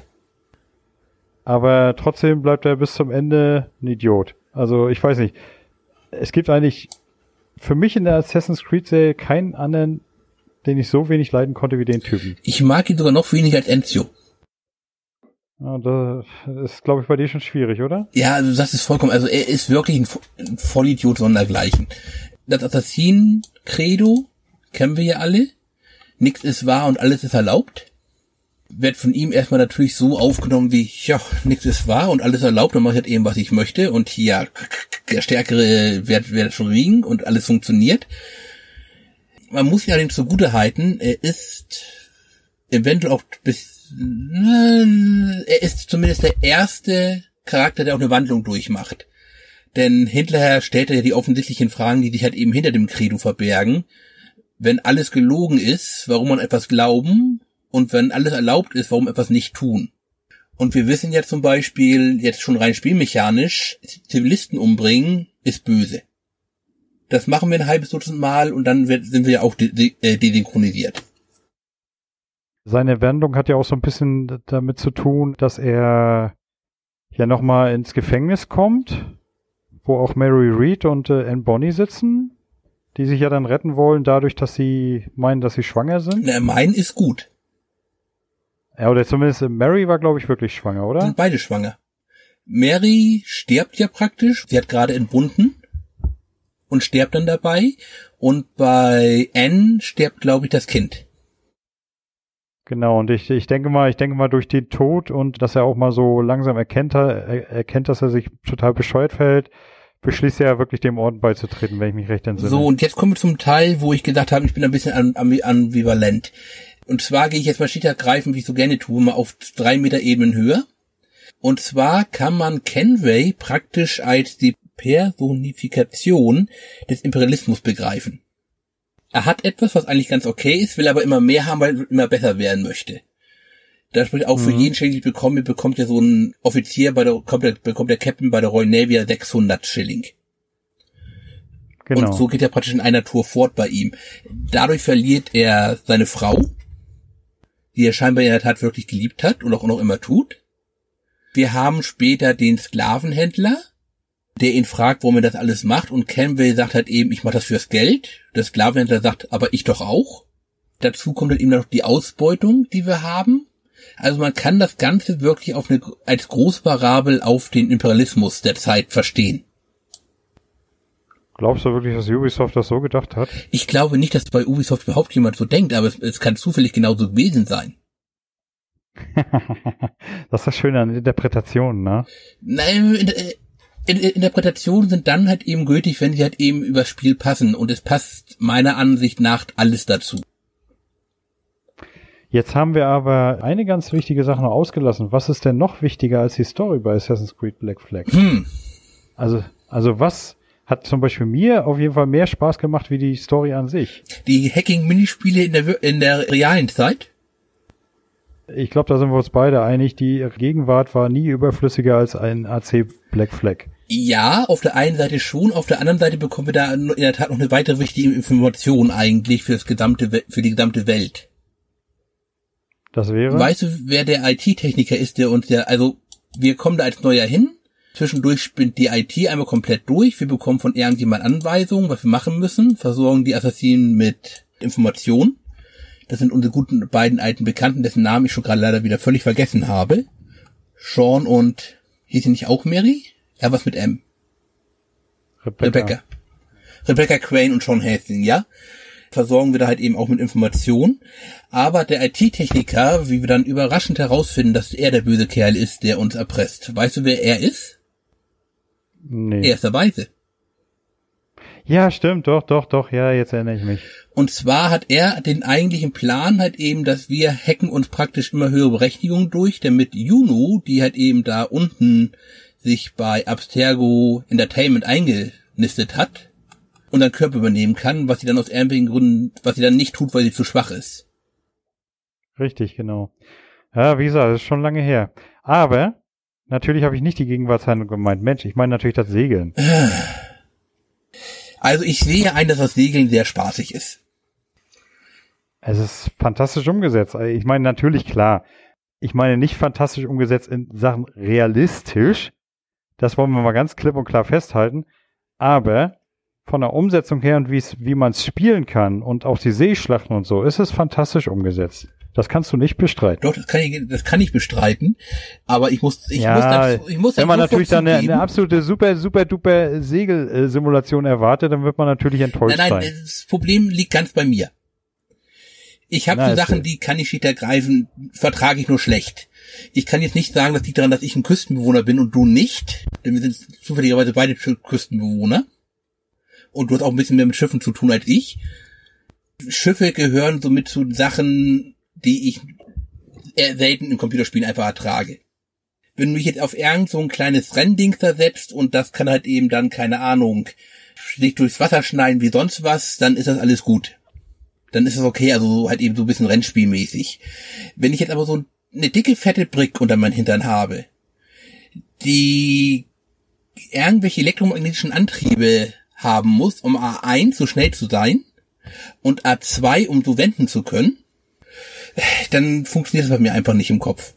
Aber trotzdem bleibt er bis zum Ende ein Idiot. Also ich weiß nicht. Es gibt eigentlich für mich in der Assassin's Creed Serie keinen anderen, den ich so wenig leiden konnte wie den Typen. Ich mag ihn sogar noch weniger als Ezio. Ja, das ist, glaube ich, bei dir schon schwierig, oder? Ja, also das ist vollkommen, also er ist wirklich ein, ein Vollidiot sondergleichen. Das Assassinen-Credo kennen wir ja alle. Nichts ist wahr und alles ist erlaubt. Wird von ihm erstmal natürlich so aufgenommen wie, ja, nichts ist wahr und alles erlaubt, dann mache ich halt eben, was ich möchte und hier der Stärkere wird, wird schon liegen und alles funktioniert. Man muss ihn allerdings zugute halten, er ist eventuell auch bis, er ist zumindest der erste Charakter, der auch eine Wandlung durchmacht. Denn hinterher stellt er ja die offensichtlichen Fragen, die sich halt eben hinter dem Credo verbergen. Wenn alles gelogen ist, warum man etwas glauben? Und wenn alles erlaubt ist, warum etwas nicht tun? Und wir wissen ja zum Beispiel, jetzt schon rein spielmechanisch, Zivilisten umbringen ist böse. Das machen wir ein halbes Dutzend Mal und dann wird, sind wir ja auch de de äh, desynchronisiert. Seine Wendung hat ja auch so ein bisschen damit zu tun, dass er ja nochmal ins Gefängnis kommt, wo auch Mary Reed und äh, Anne Bonny sitzen, die sich ja dann retten wollen, dadurch, dass sie meinen, dass sie schwanger sind. Na, mein ist gut. Ja, oder zumindest äh, Mary war, glaube ich, wirklich schwanger, oder? Sind beide schwanger. Mary stirbt ja praktisch. Sie hat gerade entbunden und stirbt dann dabei. Und bei Anne stirbt, glaube ich, das Kind. Genau, und ich, ich denke mal, ich denke mal durch den Tod und dass er auch mal so langsam erkennt, er, erkennt, dass er sich total bescheuert verhält, beschließt er ja wirklich dem Orden beizutreten, wenn ich mich recht entsinne. So, und jetzt kommen wir zum Teil, wo ich gesagt habe, ich bin ein bisschen am- am- ambivalent. Und zwar gehe ich jetzt mal schickergreifend, wie ich so gerne tue, mal auf drei Meter Ebenen höher. Und zwar kann man Kenway praktisch als die Personifikation des Imperialismus begreifen. Er hat etwas, was eigentlich ganz okay ist, will aber immer mehr haben, weil er immer besser werden möchte. Da spricht auch für Mhm. jeden Schilling, den ich bekomme, bekommt ja so ein Offizier bei der, bekommt der, bekommt der Captain bei der Royal Navy ja 600 Schilling. genau. Und so geht er praktisch in einer Tour fort bei ihm. Dadurch verliert er seine Frau, die er scheinbar in der Tat wirklich geliebt hat und auch noch immer tut. Wir haben später den Sklavenhändler, der ihn fragt, warum er das alles macht und Campbell sagt halt eben, ich mache das fürs Geld. Der Sklavenhändler sagt, aber ich doch auch. Dazu kommt dann eben noch die Ausbeutung, die wir haben. Also man kann das Ganze wirklich auf eine, als Großparabel auf den Imperialismus der Zeit verstehen. Glaubst du wirklich, dass Ubisoft das so gedacht hat? Ich glaube nicht, dass bei Ubisoft überhaupt jemand so denkt, aber es, es kann zufällig genauso gewesen sein. das ist das Schöne an Interpretationen, ne? Nein, in, in, in, Interpretationen sind dann halt eben gültig, wenn sie halt eben übers Spiel passen. Und es passt meiner Ansicht nach alles dazu. Jetzt haben wir aber eine ganz wichtige Sache noch ausgelassen. Was ist denn noch wichtiger als die Story bei Assassin's Creed Black Flag? Hm. Also, also was hat zum Beispiel mir auf jeden Fall mehr Spaß gemacht wie die Story an sich? Die Hacking-Minispiele in der, in der realen Zeit? Ich glaube, da sind wir uns beide einig. Die Gegenwart war nie überflüssiger als ein AC Black Flag. Ja, auf der einen Seite schon, auf der anderen Seite bekommen wir da in der Tat noch eine weitere wichtige Information eigentlich für das gesamte, für die gesamte Welt. Das wäre. Weißt du, wer der IT-Techniker ist, der uns der, also wir kommen da als Neuer hin. Zwischendurch spinnt die IT einmal komplett durch. Wir bekommen von irgendjemand Anweisungen, was wir machen müssen, versorgen die Assassinen mit Information. Das sind unsere guten beiden alten Bekannten, dessen Namen ich schon gerade leider wieder völlig vergessen habe. Sean und hieß sie nicht auch Mary? Ja, was mit M? Rebecca. Rebecca. Rebecca Crane und Sean Hastings, ja? Versorgen wir da halt eben auch mit Informationen. Aber der IT-Techniker, wie wir dann überraschend herausfinden, dass er der böse Kerl ist, der uns erpresst. Weißt du, wer er ist? Nee. Er ist der Weise. Ja, stimmt, doch, doch, doch, ja, jetzt erinnere ich mich. Und zwar hat er den eigentlichen Plan halt eben, dass wir hacken uns praktisch immer höhere Berechtigungen durch, damit Juno, die halt eben da unten sich bei Abstergo Entertainment eingenistet hat, unseren Körper übernehmen kann, was sie dann aus irgendwelchen Gründen, was sie dann nicht tut, weil sie zu schwach ist. Richtig, genau. Ja, wie gesagt, das ist schon lange her. Aber natürlich habe ich nicht die Gegenwartshandlung gemeint. Mensch, ich meine natürlich das Segeln. Also ich sehe ein, dass das Segeln sehr spaßig ist. Es ist fantastisch umgesetzt. Also Ich meine natürlich klar. Ich meine nicht fantastisch umgesetzt in Sachen realistisch. Das wollen wir mal ganz klipp und klar festhalten. Aber von der Umsetzung her und wie man es spielen kann und auch die Seeschlachten und so, ist es fantastisch umgesetzt. Das kannst du nicht bestreiten. Doch, das kann ich, das kann ich bestreiten. Aber ich muss, ich ja, muss, dazu, ich muss wenn man natürlich dann eine, eine absolute super, super, duper Segelsimulation erwartet, dann wird man natürlich enttäuscht Nein, nein, sein. das Problem liegt ganz bei mir. Ich habe so Sachen, die kann ich nicht ergreifen, vertrage ich nur schlecht. Ich kann jetzt nicht sagen, das liegt daran, dass ich ein Küstenbewohner bin und du nicht, denn wir sind zufälligerweise beide Küstenbewohner. Und du hast auch ein bisschen mehr mit Schiffen zu tun als ich. Schiffe gehören somit zu Sachen, die ich eher selten in Computerspielen einfach ertrage. Wenn du mich jetzt auf irgend so ein kleines Rennding setzt und das kann halt eben dann, keine Ahnung, sich durchs Wasser schneiden wie sonst was, dann ist das alles gut. Dann ist es okay, also so halt eben so ein bisschen Rennspielmäßig. Wenn ich jetzt aber so eine dicke, fette Brick unter meinen Hintern habe, die irgendwelche elektromagnetischen Antriebe haben muss, um A1 so schnell zu sein und A2 um so wenden zu können, dann funktioniert das bei mir einfach nicht im Kopf.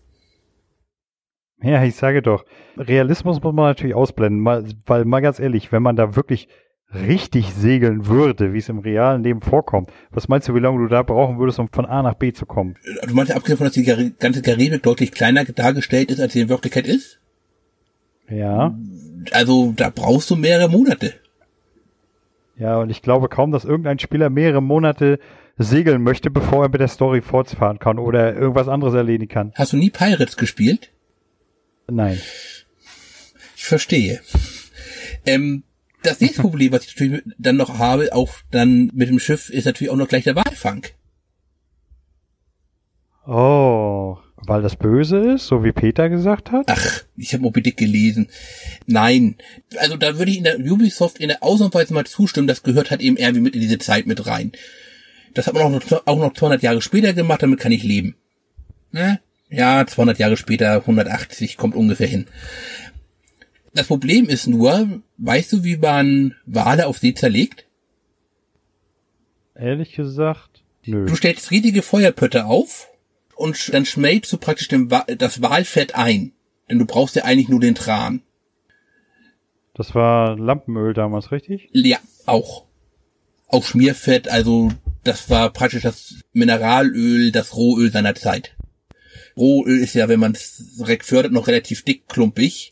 Ja, ich sage doch, Realismus muss man natürlich ausblenden, weil mal ganz ehrlich, wenn man da wirklich richtig segeln würde, wie es im realen Leben vorkommt, was meinst du, wie lange du da brauchen würdest, um von A nach B zu kommen? Du meinst ja abgesehen davon, dass die ganze Karibik deutlich kleiner dargestellt ist, als sie in Wirklichkeit ist? Ja, Also da brauchst du mehrere Monate. ja, und ich glaube kaum, dass irgendein Spieler mehrere Monate segeln möchte, bevor er mit der Story fortfahren kann oder irgendwas anderes erledigen kann. Hast du nie Pirates gespielt? Nein. Ich verstehe. Ähm, das nächste Problem, was ich natürlich dann noch habe, auch dann mit dem Schiff, ist natürlich auch noch gleich der Walfang. Oh, weil das böse ist, so wie Peter gesagt hat? Ach, ich habe Moby Dick gelesen. Nein, also da würde ich in der Ubisoft in der Ausnahmsweise mal zustimmen, das gehört halt eben irgendwie mit in diese Zeit mit rein. Das hat man auch noch, auch noch 200 Jahre später gemacht, damit kann ich leben. Ne? Ja, 200 Jahre später, 180 kommt ungefähr hin. Das Problem ist nur, weißt du, wie man Wale auf See zerlegt? Ehrlich gesagt, nö. Du stellst riesige Feuerpötte auf und dann schmelzt du praktisch Wa das Walfett ein. Denn du brauchst ja eigentlich nur den Tran. Das war Lampenöl damals, richtig? Ja, auch. Auch Schmierfett, also das war praktisch das Mineralöl, das Rohöl seiner Zeit. Rohöl ist ja, wenn man es direkt fördert, noch relativ dick, klumpig.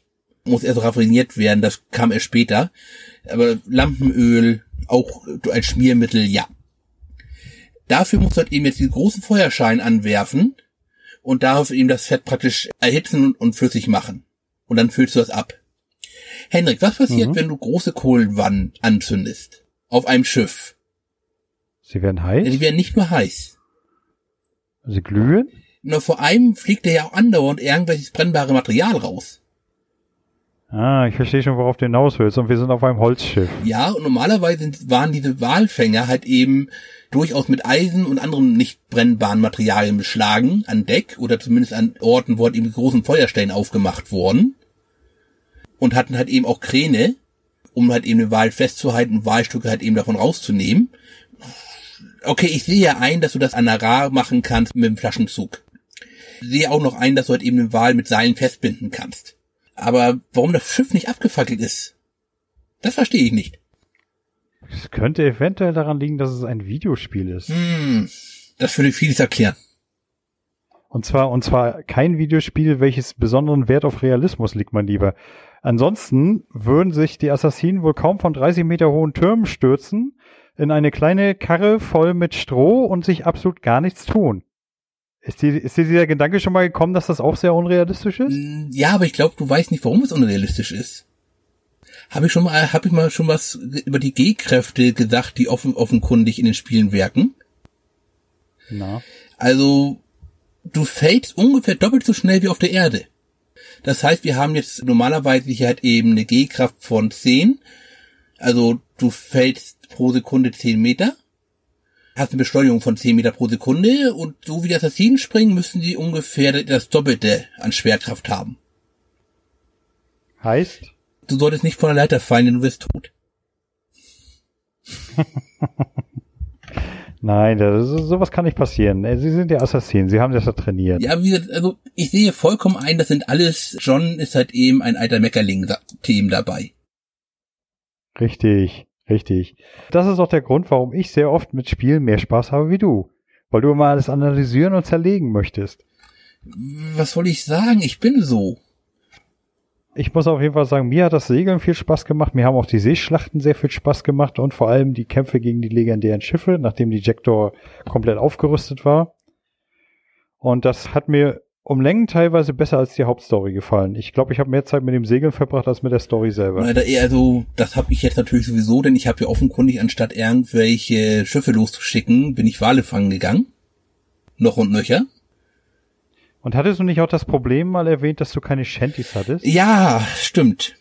Muss erst raffiniert werden, das kam erst später. Aber Lampenöl, auch als Schmiermittel, ja. Dafür musst du halt eben jetzt die großen Feuerschein anwerfen und darauf eben das Fett praktisch erhitzen und, flüssig machen. Und dann füllst du das ab. Henrik, was passiert, Mhm. wenn du große Kohlenwannen anzündest? Auf einem Schiff. Sie werden heiß? Die werden nicht nur heiß. Sie glühen? Nur vor allem fliegt da ja auch andauernd irgendwelches brennbare Material raus. Ah, ich verstehe schon, worauf du hinaus willst. Und wir sind auf einem Holzschiff. Ja, und normalerweise waren diese Walfänger halt eben durchaus mit Eisen und anderen nicht brennbaren Materialien beschlagen an Deck oder zumindest an Orten, wo halt eben die großen Feuerstellen aufgemacht wurden. Und hatten halt eben auch Kräne, um halt eben den Wal festzuhalten und Walstücke halt eben davon rauszunehmen. Okay, ich sehe ja ein, dass du das an der Ra machen kannst mit dem Flaschenzug. Ich sehe auch noch ein, dass du halt eben den Wal mit Seilen festbinden kannst. Aber warum das Schiff nicht abgefackelt ist, das verstehe ich nicht. Es könnte eventuell daran liegen, dass es ein Videospiel ist. Hm, das würde vieles erklären. Und zwar, und zwar kein Videospiel, welches besonderen Wert auf Realismus liegt, mein Lieber. Ansonsten würden sich die Assassinen wohl kaum von 30 Meter hohen Türmen stürzen, in eine kleine Karre voll mit Stroh und sich absolut gar nichts tun. Ist dir, ist dir dieser Gedanke schon mal gekommen, dass das auch sehr unrealistisch ist? Ja, aber ich glaube, du weißt nicht, warum es unrealistisch ist. Habe ich schon mal, habe ich mal schon was über die G-Kräfte gesagt, die offen, offenkundig in den Spielen wirken? Na. Also, du fällst ungefähr doppelt so schnell wie auf der Erde. Das heißt, wir haben jetzt normalerweise hier halt eben eine G-Kraft von 10. Also, du fällst pro Sekunde 10 Meter. Hast eine Beschleunigung von 10 Meter pro Sekunde und so wie die Assassinen springen, müssen die ungefähr das Doppelte an Schwerkraft haben. Heißt? Du solltest nicht von der Leiter fallen, denn du wirst tot. Nein, das ist, sowas kann nicht passieren. Äh, Sie sind ja Assassinen, Sie haben das ja trainiert. Ja, wie gesagt, also ich sehe vollkommen ein, das sind alles, John ist halt eben ein alter Meckerling-Team dabei. Richtig, richtig. Das ist auch der Grund, warum ich sehr oft mit Spielen mehr Spaß habe wie du. Weil du immer alles analysieren und zerlegen möchtest. Was soll ich sagen? Ich bin so. Ich muss auf jeden Fall sagen, mir hat das Segeln viel Spaß gemacht. Mir haben auch die Seeschlachten sehr viel Spaß gemacht und vor allem die Kämpfe gegen die legendären Schiffe, nachdem die Jackdaw komplett aufgerüstet war. Und das hat mir um Längen teilweise besser als die Hauptstory gefallen. Ich glaube, ich habe mehr Zeit mit dem Segeln verbracht als mit der Story selber. Also, das habe ich jetzt natürlich sowieso, denn ich habe ja offenkundig, anstatt irgendwelche Schiffe loszuschicken, bin ich Wale fangen gegangen. Noch und nöcher. Und hattest du nicht auch das Problem mal erwähnt, dass du keine Shanties hattest? Ja, stimmt.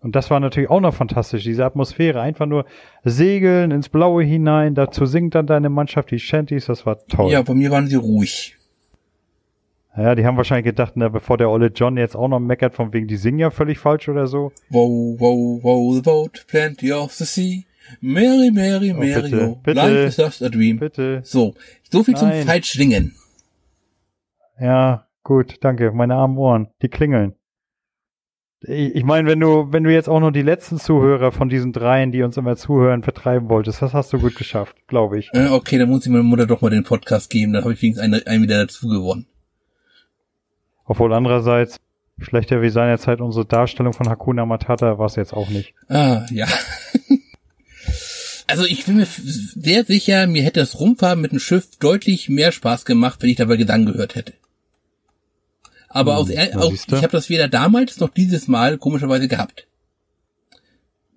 Und das war natürlich auch noch fantastisch, diese Atmosphäre. Einfach nur segeln ins Blaue hinein, dazu singt dann deine Mannschaft die Shanties, das war toll. Ja, bei mir waren sie ruhig. Ja, die haben wahrscheinlich gedacht, na, bevor der olle John jetzt auch noch meckert, von wegen, die singen ja völlig falsch oder so. Wow, wow, wow, the boat, plenty of the sea. Mary, Mary, Oh, Mary, bitte, oh, bitte. life is just a dream. Bitte. So, so viel zum Nein. Falschschwingen. Ja, gut, danke. Meine armen Ohren, die klingeln. Ich, ich meine, wenn du, wenn du jetzt auch noch die letzten Zuhörer von diesen dreien, die uns immer zuhören, vertreiben wolltest, das hast du gut geschafft, glaube ich. Äh, okay, dann muss ich meiner Mutter doch mal den Podcast geben, dann habe ich wenigstens einen, einen wieder dazu gewonnen. Obwohl andererseits, schlechter wie seinerzeit unsere Darstellung von Hakuna Matata war es jetzt auch nicht. Ah, ja. Also ich bin mir sehr sicher, mir hätte das Rumfahren mit dem Schiff deutlich mehr Spaß gemacht, wenn ich dabei Gesang gehört hätte. Aber Hm, aus, siehste. ich habe das weder damals noch dieses Mal komischerweise gehabt.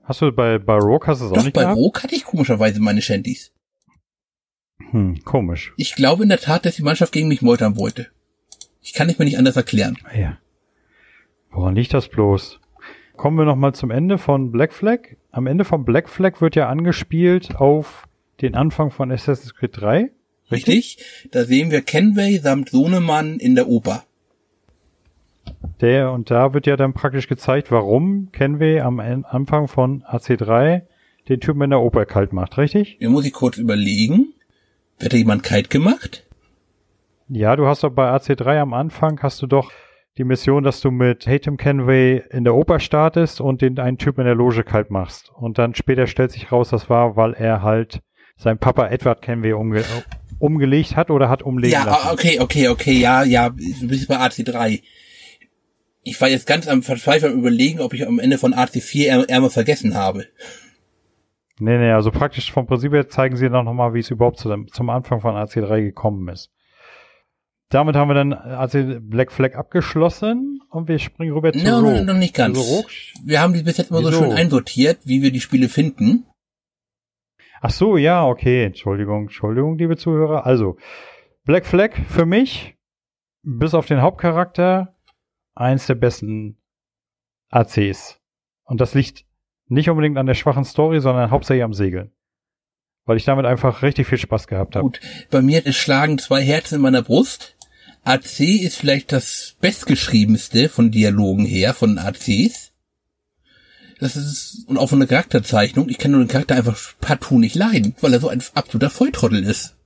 Hast du bei, bei Rogue hast du es auch nicht bei gehabt? Rook hatte ich komischerweise meine Shanties. Hm, komisch. Ich glaube in der Tat, dass die Mannschaft gegen mich meutern wollte. Ich kann ich mir nicht anders erklären. Ja. Woran liegt das bloß? Kommen wir nochmal zum Ende von Black Flag. Am Ende von Black Flag wird ja angespielt auf den Anfang von Assassin's Creed 3. Richtig? Da sehen wir Kenway samt Sohnemann in der Oper. Der, und da wird ja dann praktisch gezeigt, warum Kenway am Anfang von AC3 den Typen in der Oper kalt macht, richtig? Hier muss ich kurz überlegen. Wird da jemand kalt gemacht? Ja, du hast doch bei AC3 am Anfang hast du doch die Mission, dass du mit Hatem Kenway in der Oper startest und den einen Typen in der Loge kalt machst. Und dann später stellt sich raus, das war, weil er halt sein Papa Edward Kenway umge umgelegt hat oder hat umlegen Ja, lassen. ah, okay, okay, okay, ja, ja, du bist bei AC3. Ich war jetzt ganz am Verzweifeln überlegen, ob ich am Ende von AC4 Ärmel Ärmel vergessen habe. Nee, nee, also praktisch vom Prinzip her zeigen sie dann nochmal, wie es überhaupt zu dem, zum Anfang von AC3 gekommen ist. Damit haben wir dann AC Black Flag abgeschlossen und wir springen rüber zu No, Rogue. no, noch nicht ganz. Also Wir haben die bis jetzt immer so Wieso? schön einsortiert, wie wir die Spiele finden. Ach so, ja, okay. Entschuldigung, Entschuldigung, liebe Zuhörer. Also, Black Flag für mich, bis auf den Hauptcharakter, eins der besten ACs. Und das liegt nicht unbedingt an der schwachen Story, sondern hauptsächlich am Segeln. Weil ich damit einfach richtig viel Spaß gehabt habe. Gut, bei mir schlagen zwei Herzen in meiner Brust. AC ist vielleicht das bestgeschriebenste von Dialogen her, von ACs. Das ist, und auch von der Charakterzeichnung. Ich kann nur den Charakter einfach partout nicht leiden, weil er so ein absoluter Volltrottel ist.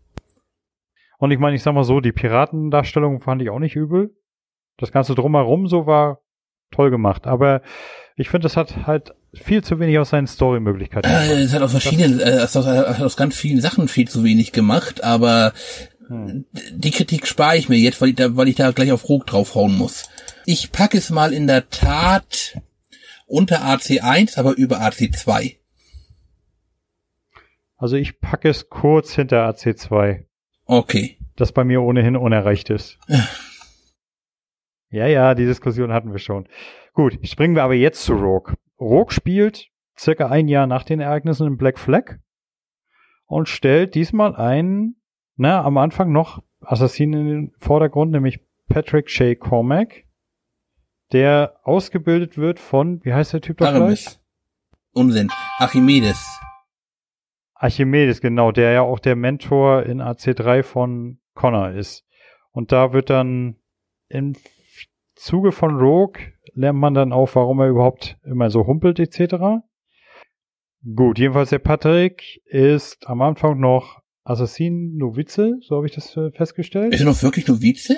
Und ich meine, ich sag mal so, die Piratendarstellung fand ich auch nicht übel. Das Ganze drumherum so war toll gemacht. Aber Ich finde, das hat halt viel zu wenig aus seinen Story-Möglichkeiten. Äh, es hat aus verschiedenen, äh, es hat aus ganz vielen Sachen viel zu wenig gemacht, aber hm. die Kritik spare ich mir jetzt, weil ich da, weil ich da gleich auf Rog draufhauen muss. Ich packe es mal in der Tat unter AC1, aber über AC2. Also ich packe es kurz hinter AC2. Okay. Das bei mir ohnehin unerreicht ist. ja, ja, die Diskussion hatten wir schon. Gut, springen wir aber jetzt zu Rogue. Rogue spielt circa ein Jahr nach den Ereignissen in Black Flag und stellt diesmal einen, na, am Anfang noch Assassinen in den Vordergrund, nämlich Patrick Shea Cormac, der ausgebildet wird von, wie heißt der Typ da gleich? Unsinn. Archimedes. Archimedes, genau, der ja auch der Mentor in AC3 von Connor ist. Und da wird dann im Zuge von Rogue lernt man dann auch, warum er überhaupt immer so humpelt etc. Gut, jedenfalls der Patrick ist am Anfang noch Assassin Novize, so habe ich das äh, festgestellt. Ist er noch wirklich Novize?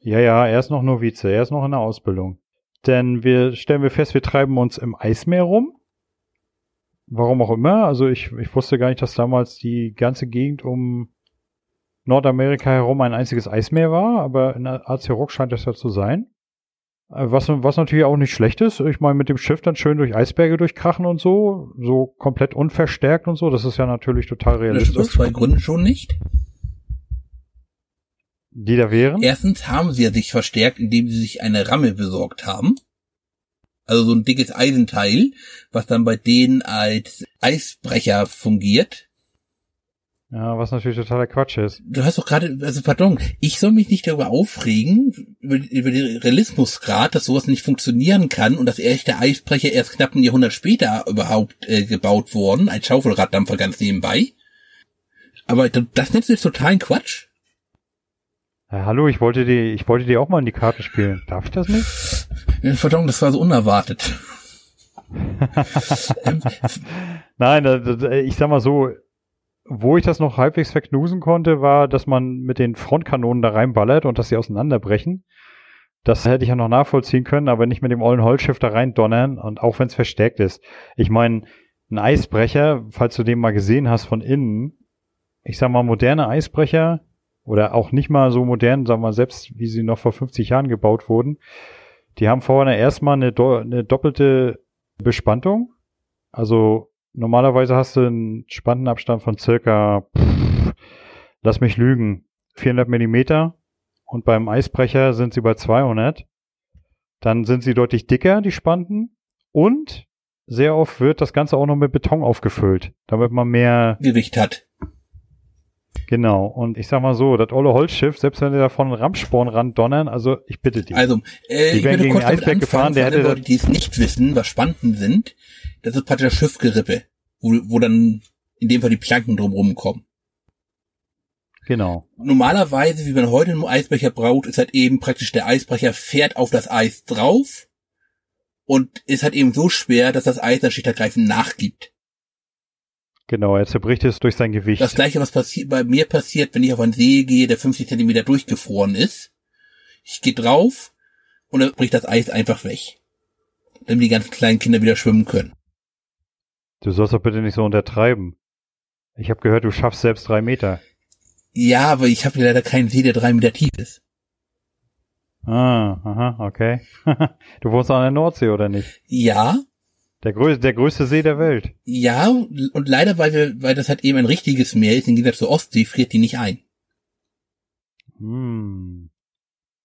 Ja, ja, er ist noch Novize, er ist noch in der Ausbildung. Denn wir stellen wir fest, wir treiben uns im Eismeer rum. Warum auch immer. Also ich, ich wusste gar nicht, dass damals die ganze Gegend um Nordamerika herum ein einziges Eismeer war, aber in Rock scheint das ja zu sein. Was, was natürlich auch nicht schlecht ist. Ich meine, mit dem Schiff dann schön durch Eisberge durchkrachen und so, so komplett unverstärkt und so, das ist ja natürlich total realistisch. Das aus zwei Gründen schon nicht. Die da wären? Erstens haben sie ja sich verstärkt, indem sie sich eine Ramme besorgt haben. Also so ein dickes Eisenteil, was dann bei denen als Eisbrecher fungiert. Ja, was natürlich totaler Quatsch ist. Du hast doch gerade, also pardon, ich soll mich nicht darüber aufregen, über, über den Realismusgrad, dass sowas nicht funktionieren kann und dass echte Eisbrecher erst knapp ein Jahrhundert später überhaupt äh, gebaut wurden, ein Schaufelraddampfer ganz nebenbei. Aber das nennst du jetzt totalen Quatsch? Ja, hallo, ich wollte die, ich wollte die auch mal in die Karte spielen. Darf ich das nicht? Verdammt, das war so unerwartet. Nein, ich sag mal so, wo ich das noch halbwegs verknusen konnte, war, dass man mit den Frontkanonen da reinballert und dass sie auseinanderbrechen. Das hätte ich ja noch nachvollziehen können, aber nicht mit dem ollen Holzschiff da rein donnern und auch wenn es verstärkt ist. Ich meine, ein Eisbrecher, falls du den mal gesehen hast von innen, ich sag mal, moderne Eisbrecher oder auch nicht mal so modern, sagen wir mal, selbst wie sie noch vor 50 Jahren gebaut wurden, die haben vorne erstmal eine, do eine doppelte Bespannung. Also normalerweise hast du einen Spantenabstand von circa, pff, lass mich lügen, 400 Millimeter. Und beim Eisbrecher sind sie bei 200. Dann sind sie deutlich dicker, die Spanten. Und sehr oft wird das Ganze auch noch mit Beton aufgefüllt, damit man mehr Gewicht hat. Genau. Und ich sag mal so, das olle Holzschiff, selbst wenn die da von Ramsporn ran donnern, also ich bitte dich. Also, äh, die ich werden gegen den Eisberg gefahren, der hätte Leute, die es nicht wissen, was Spanten sind, das ist praktisch das Schiffgerippe, wo, wo dann in dem Fall die Planken drumrum kommen. Genau. Normalerweise, wie man heute einen Eisbrecher braucht, ist halt eben praktisch der Eisbrecher fährt auf das Eis drauf und ist halt eben so schwer, dass das Eis dann schlicht nachgibt. Genau, er zerbricht es durch sein Gewicht. Das gleiche, was passiert, bei mir passiert, wenn ich auf einen See gehe, der 50 Zentimeter durchgefroren ist. Ich gehe drauf und dann bricht das Eis einfach weg. Damit die ganzen kleinen Kinder wieder schwimmen können. Du sollst doch bitte nicht so untertreiben. Ich habe gehört, du schaffst selbst drei Meter. Ja, aber ich habe leider keinen See, der drei Meter tief ist. Ah, aha, okay. du wohnst an der Nordsee, oder nicht? Ja, der, größte, der größte See der Welt. Ja, und leider, weil wir, weil das halt eben ein richtiges Meer ist, im Gegensatz zur Ostsee, friert die nicht ein. Hm.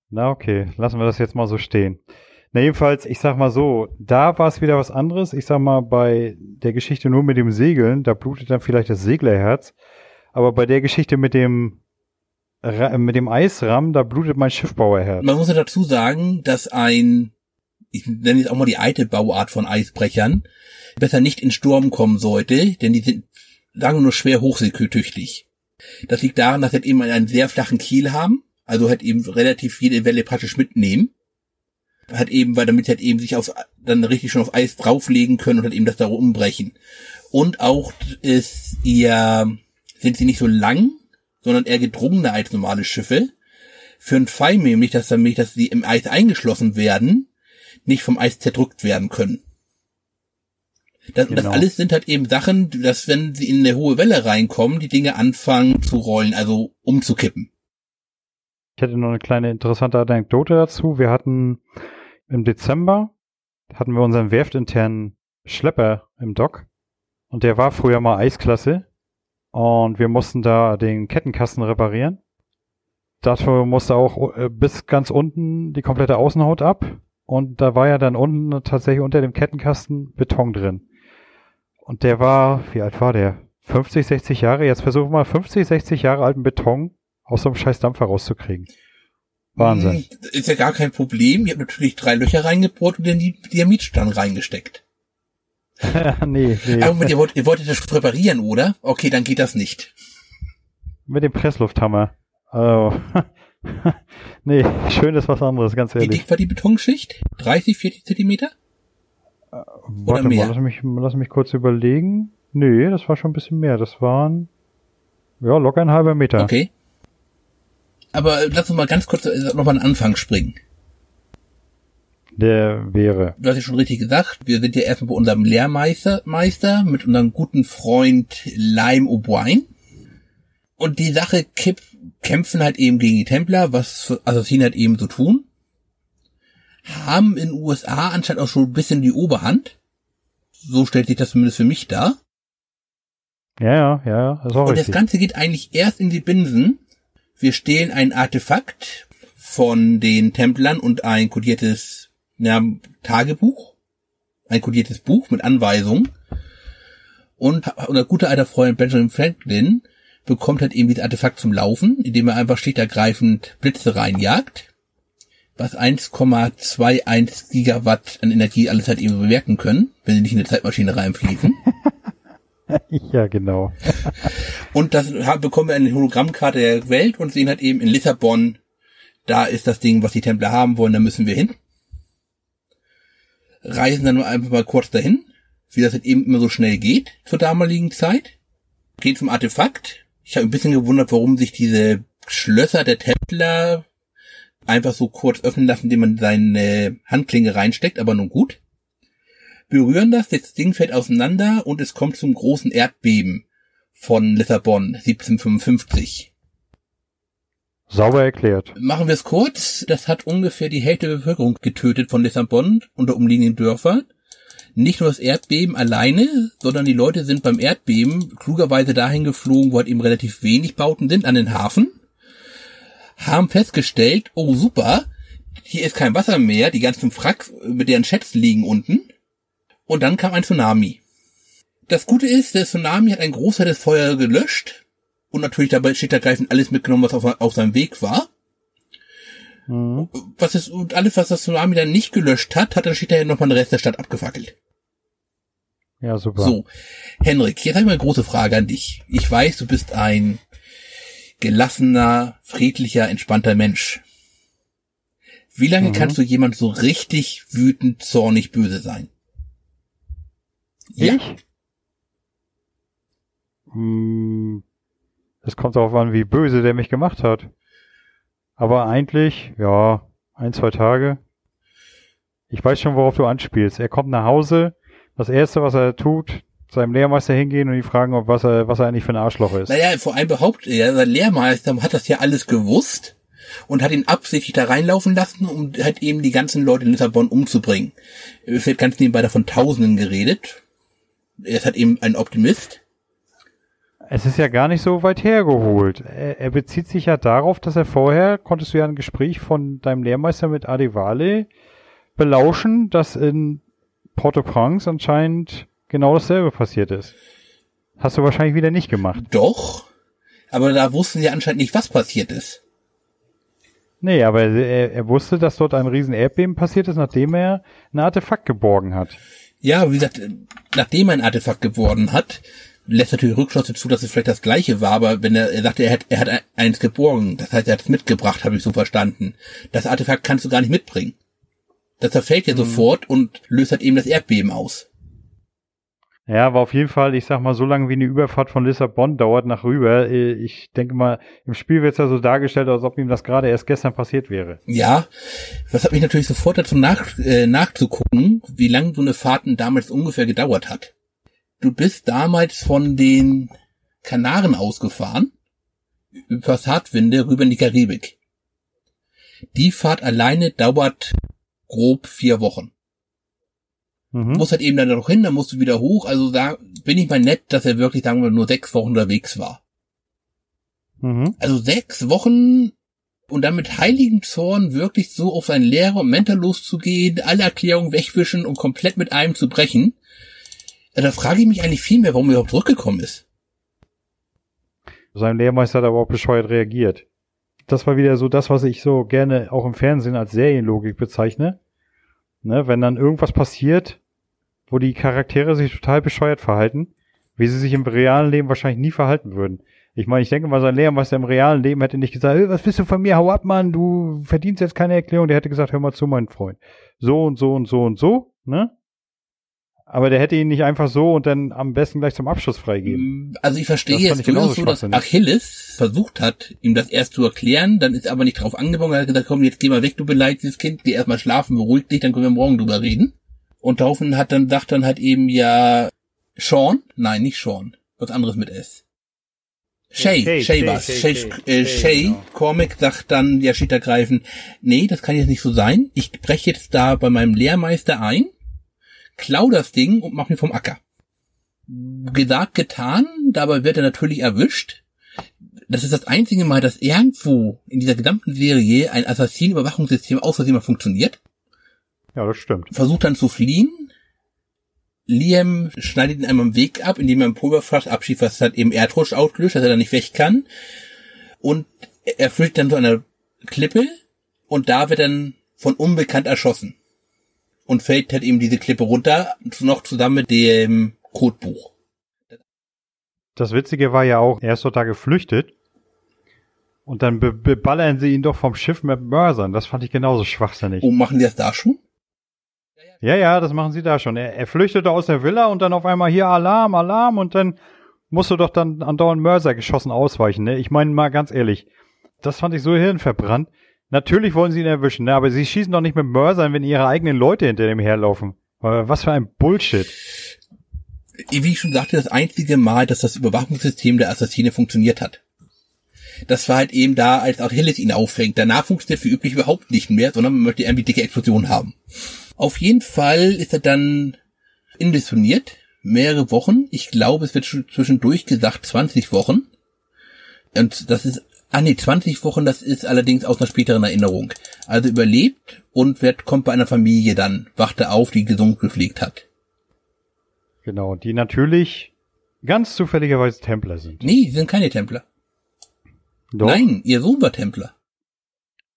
Na okay, lassen wir das jetzt mal so stehen. Na jedenfalls, ich sag mal so, da war es wieder was anderes. Ich sag mal, bei der Geschichte nur mit dem Segeln, da blutet dann vielleicht das Seglerherz. Aber bei der Geschichte mit dem mit dem Eisramm, da blutet mein Schiffbauerherz. Man muss ja dazu sagen, dass ein ich nenne jetzt auch mal die alte Bauart von Eisbrechern, besser nicht in Sturm kommen sollte, denn die sind, wir nur schwer hochseekühltüchtig. Das liegt daran, dass sie halt eben einen sehr flachen Kiel haben, also halt eben relativ jede Welle praktisch mitnehmen. Halt eben, weil damit sie halt eben sich auf, dann richtig schon auf Eis drauflegen können und halt eben das da umbrechen. Und auch ist ihr, sind sie nicht so lang, sondern eher gedrungener als normale Schiffe. Für einen Fall nämlich, dass nämlich, dass sie im Eis eingeschlossen werden, nicht vom Eis zerdrückt werden können. Das, genau. das alles sind halt eben Sachen, dass wenn sie in eine hohe Welle reinkommen, die Dinge anfangen zu rollen, also umzukippen. Ich hätte noch eine kleine interessante Anekdote dazu. Wir hatten im Dezember hatten wir unseren werftinternen Schlepper im Dock und der war früher mal Eisklasse und wir mussten da den Kettenkasten reparieren. Dafür musste auch äh, bis ganz unten die komplette Außenhaut ab und da war ja dann unten tatsächlich unter dem Kettenkasten Beton drin. Und der war, wie alt war der? 50, 60 Jahre. Jetzt versuchen wir mal 50, 60 Jahre alten Beton aus so einem scheiß Dampfer rauszukriegen. Wahnsinn. Hm, ist ja gar kein Problem. Ihr habt natürlich drei Löcher reingebohrt und den Diamitstern reingesteckt. nee, nee. Aber ihr, wollt, ihr wolltet das präparieren, oder? Okay, dann geht das nicht. Mit dem Presslufthammer. Oh. nee, schön ist was anderes, ganz ehrlich. Wie dick war die Betonschicht? 30, 40 Zentimeter? Äh, warte mal, lass mich, lass mich kurz überlegen. Nee, das war schon ein bisschen mehr. Das waren, ja, locker ein halber Meter. Okay. Aber lass uns mal ganz kurz äh, nochmal an den Anfang springen. Der wäre. Du hast ja schon richtig gesagt, wir sind ja erstmal bei unserem Lehrmeister Meister, mit unserem guten Freund Lime O'Brien. Und die Sache kipp, kämpfen halt eben gegen die Templer, was Assassinen halt eben so tun. Haben in den USA anscheinend auch schon ein bisschen die Oberhand. So stellt sich das zumindest für mich dar. Ja, ja, ja, auch Und richtig. das Ganze geht eigentlich erst in die Binsen, wir stehlen ein Artefakt von den Templern und ein kodiertes ja, Tagebuch, ein kodiertes Buch mit Anweisungen. Und unser guter alter Freund Benjamin Franklin bekommt halt eben dieses Artefakt zum Laufen, indem er einfach schlichtergreifend Blitze reinjagt, was 1,21 Gigawatt an Energie alles halt eben bewerten können, wenn sie nicht in eine Zeitmaschine reinfließen. ja, genau. und das bekommen wir eine Hologrammkarte der Welt und sehen halt eben in Lissabon, da ist das Ding, was die Templer haben wollen, da müssen wir hin. Reisen dann nur einfach mal kurz dahin, wie das halt eben immer so schnell geht zur damaligen Zeit. Geht zum Artefakt. Ich habe ein bisschen gewundert, warum sich diese Schlösser der Templer einfach so kurz öffnen lassen, indem man seine Handklinge reinsteckt, aber nun gut berühren das, das Ding fällt auseinander und es kommt zum großen Erdbeben von Lissabon 1755. Sauber erklärt. Machen wir es kurz. Das hat ungefähr die Hälfte der Bevölkerung getötet von Lissabon und der umliegenden Dörfer. Nicht nur das Erdbeben alleine, sondern die Leute sind beim Erdbeben klugerweise dahin geflogen, wo halt eben relativ wenig Bauten sind, an den Hafen. Haben festgestellt, oh super, hier ist kein Wasser mehr, die ganzen Wracks mit deren Schätzen liegen unten. Und dann kam ein Tsunami. Das Gute ist, der Tsunami hat ein Großteil des Feuers gelöscht und natürlich dabei steht ergreifend alles mitgenommen, was auf, auf seinem Weg war. Mhm. Was ist, und alles, was das Tsunami dann nicht gelöscht hat, hat dann steht ja nochmal den Rest der Stadt abgefackelt. Ja, super. So, Henrik, jetzt habe ich mal eine große Frage an dich. Ich weiß, du bist ein gelassener, friedlicher, entspannter Mensch. Wie lange mhm. kannst du jemand so richtig wütend, zornig, böse sein? Ja. Ich? Hm, es kommt darauf an, wie böse der mich gemacht hat. Aber eigentlich, ja, ein, zwei Tage. Ich weiß schon, worauf du anspielst. Er kommt nach Hause, das erste, was er tut, seinem Lehrmeister hingehen und ihn fragen, ob was er, was er eigentlich für ein Arschloch ist. Naja, vor allem behauptet er, sein Lehrmeister hat das ja alles gewusst und hat ihn absichtlich da reinlaufen lassen, um halt eben die ganzen Leute in Lissabon umzubringen. Es wird ganz nebenbei davon Tausenden geredet er ist halt eben ein Optimist. Es ist ja gar nicht so weit hergeholt. Er, er, bezieht sich ja darauf, dass er vorher, konntest du ja ein Gespräch von deinem Lehrmeister mit Adivale belauschen, dass in Port-au-Prince anscheinend genau dasselbe passiert ist. Hast du wahrscheinlich wieder nicht gemacht. Doch, aber da wussten sie anscheinend nicht, was passiert ist. Nee, aber er, er wusste, dass dort ein riesen Erdbeben passiert ist, nachdem er ein Artefakt geborgen hat. Ja, wie gesagt, nachdem er ein Artefakt geworden hat, lässt natürlich Rückschlüsse zu, dass es vielleicht das gleiche war, aber wenn er, er sagte, er hat, er hat eins geborgen, das heißt, er hat es mitgebracht, habe ich so verstanden. Das Artefakt kannst du gar nicht mitbringen. Das zerfällt ja mhm. sofort und löst halt eben das Erdbeben aus. Ja, aber auf jeden Fall, ich sag mal, so lange wie eine Überfahrt von Lissabon dauert nach rüber, äh, ich denke mal, im Spiel wird es ja so dargestellt, als ob ihm das gerade erst gestern passiert wäre. Ja, das hat mich natürlich sofort dazu nach, äh, nachzugucken, wie lange so eine Fahrt damals ungefähr gedauert hat. Du bist damals von den Kanaren ausgefahren, über Passatwinde rüber in die Karibik. Die Fahrt alleine dauert grob vier Wochen. Mhm. Muss halt eben dann noch hin, dann musst du wieder hoch. Also da bin ich mal nett, dass er wirklich, sagen wir, nur sechs Wochen unterwegs war. Mhm. Also sechs Wochen und dann mit heiligem Zorn wirklich so auf seinen Lehrer und Mentor loszugehen, alle Erklärungen wegwischen und komplett mit einem zu brechen. Da frage ich mich eigentlich viel mehr, warum er überhaupt zurückgekommen ist. Sein Lehrmeister hat aber auch bescheuert reagiert. Das war wieder so das, was ich so gerne auch im Fernsehen als Serienlogik bezeichne. Ne, wenn dann irgendwas passiert, wo die Charaktere sich total bescheuert verhalten, wie sie sich im realen Leben wahrscheinlich nie verhalten würden. Ich meine, ich denke mal, sein Lehrmeister im realen Leben hätte nicht gesagt, was bist du von mir, hau ab, Mann, du verdienst jetzt keine Erklärung. Der hätte gesagt, hör mal zu, mein Freund. So und so und so und so, ne? Aber der hätte ihn nicht einfach so und dann am besten gleich zum Abschluss freigeben. Also ich verstehe das jetzt durchaus so, dass Achilles versucht hat, ihm das erst zu erklären, dann ist er aber nicht drauf angekommen, er hat gesagt, komm, jetzt geh mal weg, du beleidigtes Kind, geh erstmal schlafen, beruhig dich, dann können wir morgen drüber reden. Und daraufhin hat dann, sagt dann halt eben ja Sean, nein, nicht Sean, was anderes mit S. Shay, Shay, Shay, Shay was. Shay, Shay, äh, Shay genau. Cormac sagt dann, ja, steht ergreifen, nee, das kann jetzt nicht so sein. Ich breche jetzt da bei meinem Lehrmeister ein klau das Ding und mach mir vom Acker. Gesagt, getan, dabei wird er natürlich erwischt. Das ist das einzige Mal, dass irgendwo in dieser gesamten Serie ein Assassin-Überwachungssystem aus Versehen mal funktioniert. Ja, das stimmt. Versucht dann zu fliehen. Liam schneidet ihn einmal im Weg ab, indem er ein Pulverfass abschießt, was dann eben Erdrutsch auslöst, dass er dann nicht weg kann. Und er flüchtet dann zu einer Klippe und da wird dann von unbekannt erschossen und fällt halt eben diese Klippe runter, noch zusammen mit dem Codebuch. Das Witzige war ja auch, er ist dort da geflüchtet und dann beballern sie ihn doch vom Schiff mit Mörsern. Das fand ich genauso schwachsinnig. Und machen die das da schon? Ja, ja, das machen sie da schon. Er, er flüchtete aus der Villa und dann auf einmal hier Alarm, Alarm und dann musste doch dann andauernd Mörser geschossen ausweichen. Ne? Ich meine mal ganz ehrlich, das fand ich so hirnverbrannt. Natürlich wollen sie ihn erwischen, ne? aber sie schießen doch nicht mit Mörsern, wenn ihre eigenen Leute hinter dem herlaufen. Was für ein Bullshit. Wie ich schon sagte, das einzige Mal, dass das Überwachungssystem der Assassine funktioniert hat. Das war halt eben da, als Achilles ihn auffängt. Danach funktioniert wie üblich überhaupt nicht mehr, sondern man möchte irgendwie dicke Explosionen haben. Auf jeden Fall ist er dann indiszipliniert. Mehrere Wochen. Ich glaube, es wird zwischendurch gesagt 20 Wochen. Und das ist Ah nee, 20 Wochen, das ist allerdings aus einer späteren Erinnerung. Also überlebt und wird, kommt bei einer Familie dann, wachte auf, die gesund gepflegt hat. Genau, die natürlich ganz zufälligerweise Templer sind. Nee, die sind keine Templer. Doch. Nein, ihr Sohn war Templer.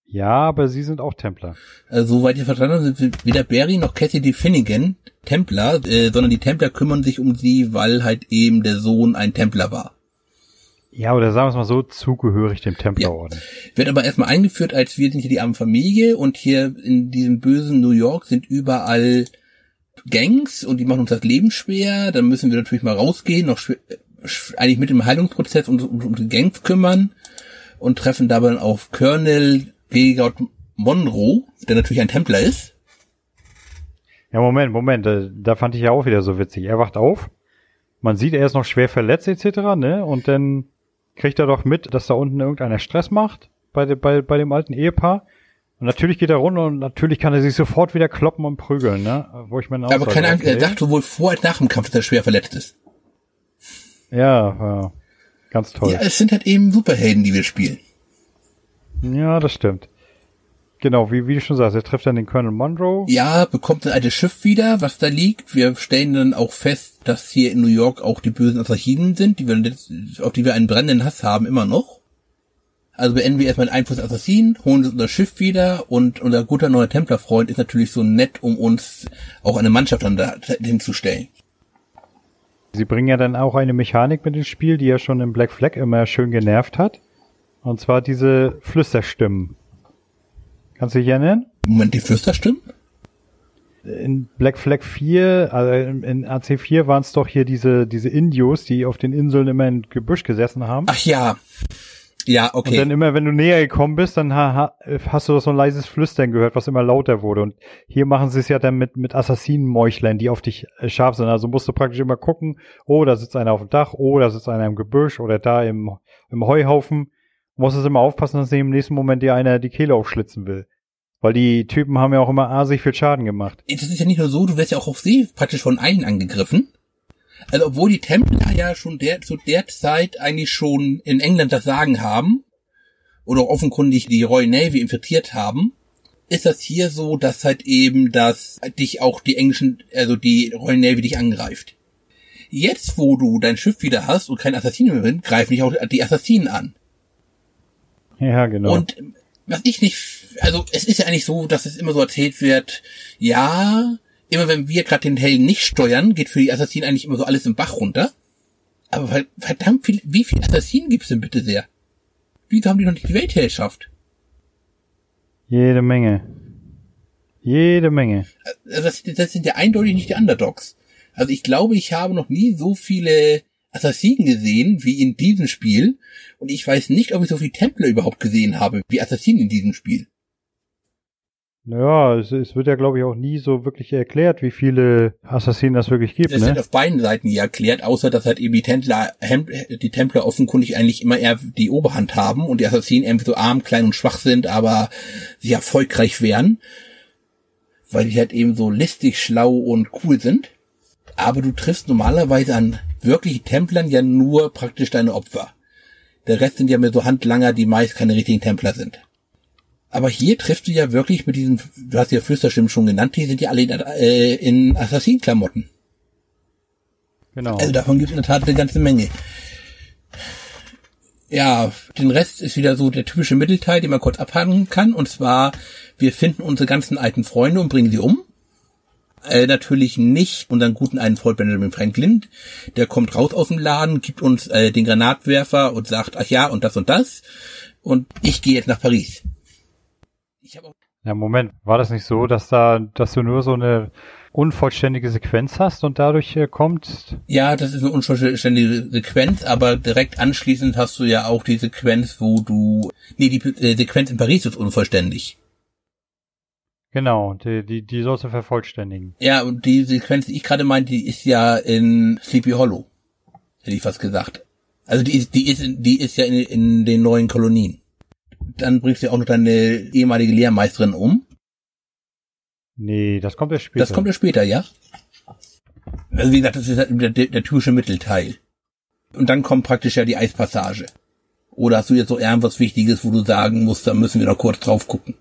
Ja, aber sie sind auch Templer. Also, soweit ich verstanden habe, sind weder Barry noch Cassidy Finnegan Templer, äh, sondern die Templer kümmern sich um sie, weil halt eben der Sohn ein Templer war. Ja, oder sagen wir es mal so, zugehörig dem Templerorden. Ja. Wird aber erstmal eingeführt, als wir sind hier die arme Familie und hier in diesem bösen New York sind überall Gangs und die machen uns das Leben schwer. Dann müssen wir natürlich mal rausgehen, noch schwer, eigentlich mit dem Heilungsprozess und um, um die Gangs kümmern und treffen dabei auf Colonel Gegard Monroe, der natürlich ein Templer ist. Ja, Moment, Moment, da, da fand ich ja auch wieder so witzig. Er wacht auf, man sieht, er ist noch schwer verletzt etc., ne? Und dann kriegt er doch mit, dass da unten irgendeiner Stress macht bei, de, bei, bei dem alten Ehepaar. Und natürlich geht er runter und natürlich kann er sich sofort wieder kloppen und prügeln, ne? Wo ich mir Aber keine Angst, er dachte wohl vor als nach dem Kampf, dass er schwer verletzt ist. Ja, ja, ganz toll. Ja, es sind halt eben Superhelden, die wir spielen. Ja, das stimmt. Genau, wie, wie du schon sagst, er trifft dann den Colonel Monroe. Ja, bekommt ein altes Schiff wieder, was da liegt. Wir stellen dann auch fest, dass hier in New York auch die bösen Assassinen sind, die wir, auf die wir einen brennenden Hass haben, immer noch. Also beenden wir erstmal den Einfluss Assassinen, holen uns unser Schiff wieder und unser guter neuer Templerfreund ist natürlich so nett, um uns auch eine Mannschaft dann da hinzustellen. Sie bringen ja dann auch eine Mechanik mit ins Spiel, die ja schon im Black Flag immer schön genervt hat. Und zwar diese Flüsterstimmen. Kannst du dich erinnern? Moment, die Flüsterstimmen? in Black Flag 4, also in AC4 waren es doch hier diese, diese Indios, die auf den Inseln immer in Gebüsch gesessen haben. Ach ja. Ja, okay. Und dann immer, wenn du näher gekommen bist, dann ha, ha, hast du so ein leises Flüstern gehört, was immer lauter wurde. Und hier machen sie es ja dann mit, mit Assassinenmeuchlern, die auf dich äh, scharf sind. Also musst du praktisch immer gucken, oh, da sitzt einer auf dem Dach, oh, da sitzt einer im Gebüsch oder da im, im Heuhaufen. Du musst es immer aufpassen, dass im nächsten Moment dir einer die Kehle aufschlitzen will. Weil die Typen haben ja auch immer asig viel Schaden gemacht. Das ist ja nicht nur so, du wirst ja auch auf See praktisch von allen angegriffen. Also obwohl die Templer ja schon der, zu der Zeit eigentlich schon in England das Sagen haben oder offenkundig die Royal Navy infiltriert haben, ist das hier so, dass halt eben, dass dich auch die englischen, also die Royal Navy dich angreift. Jetzt, wo du dein Schiff wieder hast und kein Assassinen mehr sind, greifen dich auch die Assassinen an. Ja, genau. Und was ich nicht, also es ist ja eigentlich so, dass es immer so erzählt wird, ja, immer wenn wir gerade den Helden nicht steuern, geht für die Assassinen eigentlich immer so alles im Bach runter. Aber verdammt viel, wie viele Assassinen gibt's denn bitte sehr? Wieso haben die noch nicht die Weltherrschaft? Jede Menge. Jede Menge. Also das, das sind ja eindeutig nicht die Underdogs. Also ich glaube, ich habe noch nie so viele Assassinen gesehen wie in diesem Spiel. Und ich weiß nicht, ob ich so viele Templer überhaupt gesehen habe wie Assassinen in diesem Spiel. Naja, es, es wird ja, glaube ich, auch nie so wirklich erklärt, wie viele Assassinen das wirklich gibt. Es ne? wird auf beiden Seiten nie erklärt, außer dass halt eben die Templer, die Templer offenkundig eigentlich immer eher die Oberhand haben und die Assassinen irgendwie so arm, klein und schwach sind, aber sie erfolgreich wären, weil die halt eben so listig, schlau und cool sind. Aber du triffst normalerweise an wirklichen Templern ja nur praktisch deine Opfer. Der Rest sind ja mehr so Handlanger, die meist keine richtigen Templer sind. Aber hier triffst du ja wirklich mit diesen, du hast ja Flüsterstimmen schon genannt, die sind ja alle in, äh, in Assassin-Klamotten. Genau. Also davon gibt es in der Tat eine ganze Menge. Ja, den Rest ist wieder so der typische Mittelteil, den man kurz abhandeln kann. Und zwar, wir finden unsere ganzen alten Freunde und bringen sie um. Äh, natürlich nicht unseren guten einen Freund Benjamin Franklin. Der kommt raus aus dem Laden, gibt uns äh, den Granatwerfer und sagt, ach ja, und das und das. Und ich gehe jetzt nach Paris. Ja, Moment, war das nicht so, dass da, dass du nur so eine unvollständige Sequenz hast und dadurch äh, kommt? Ja, das ist eine unvollständige Sequenz, aber direkt anschließend hast du ja auch die Sequenz, wo du, nee, die äh, Sequenz in Paris ist unvollständig. Genau, die, die, die sollst du vervollständigen. Ja, und die Sequenz, die ich gerade meinte, die ist ja in Sleepy Hollow. Hätte ich fast gesagt. Also die ist, die ist, die ist ja in, in den neuen Kolonien dann bringst du ja auch noch deine ehemalige Lehrmeisterin um. Nee, das kommt erst später. Das kommt erst später, ja. Also wie gesagt, das ist halt der, der, der typische Mittelteil. Und dann kommt praktisch ja die Eispassage. Oder hast du jetzt so irgendwas Wichtiges, wo du sagen musst, da müssen wir noch kurz drauf gucken?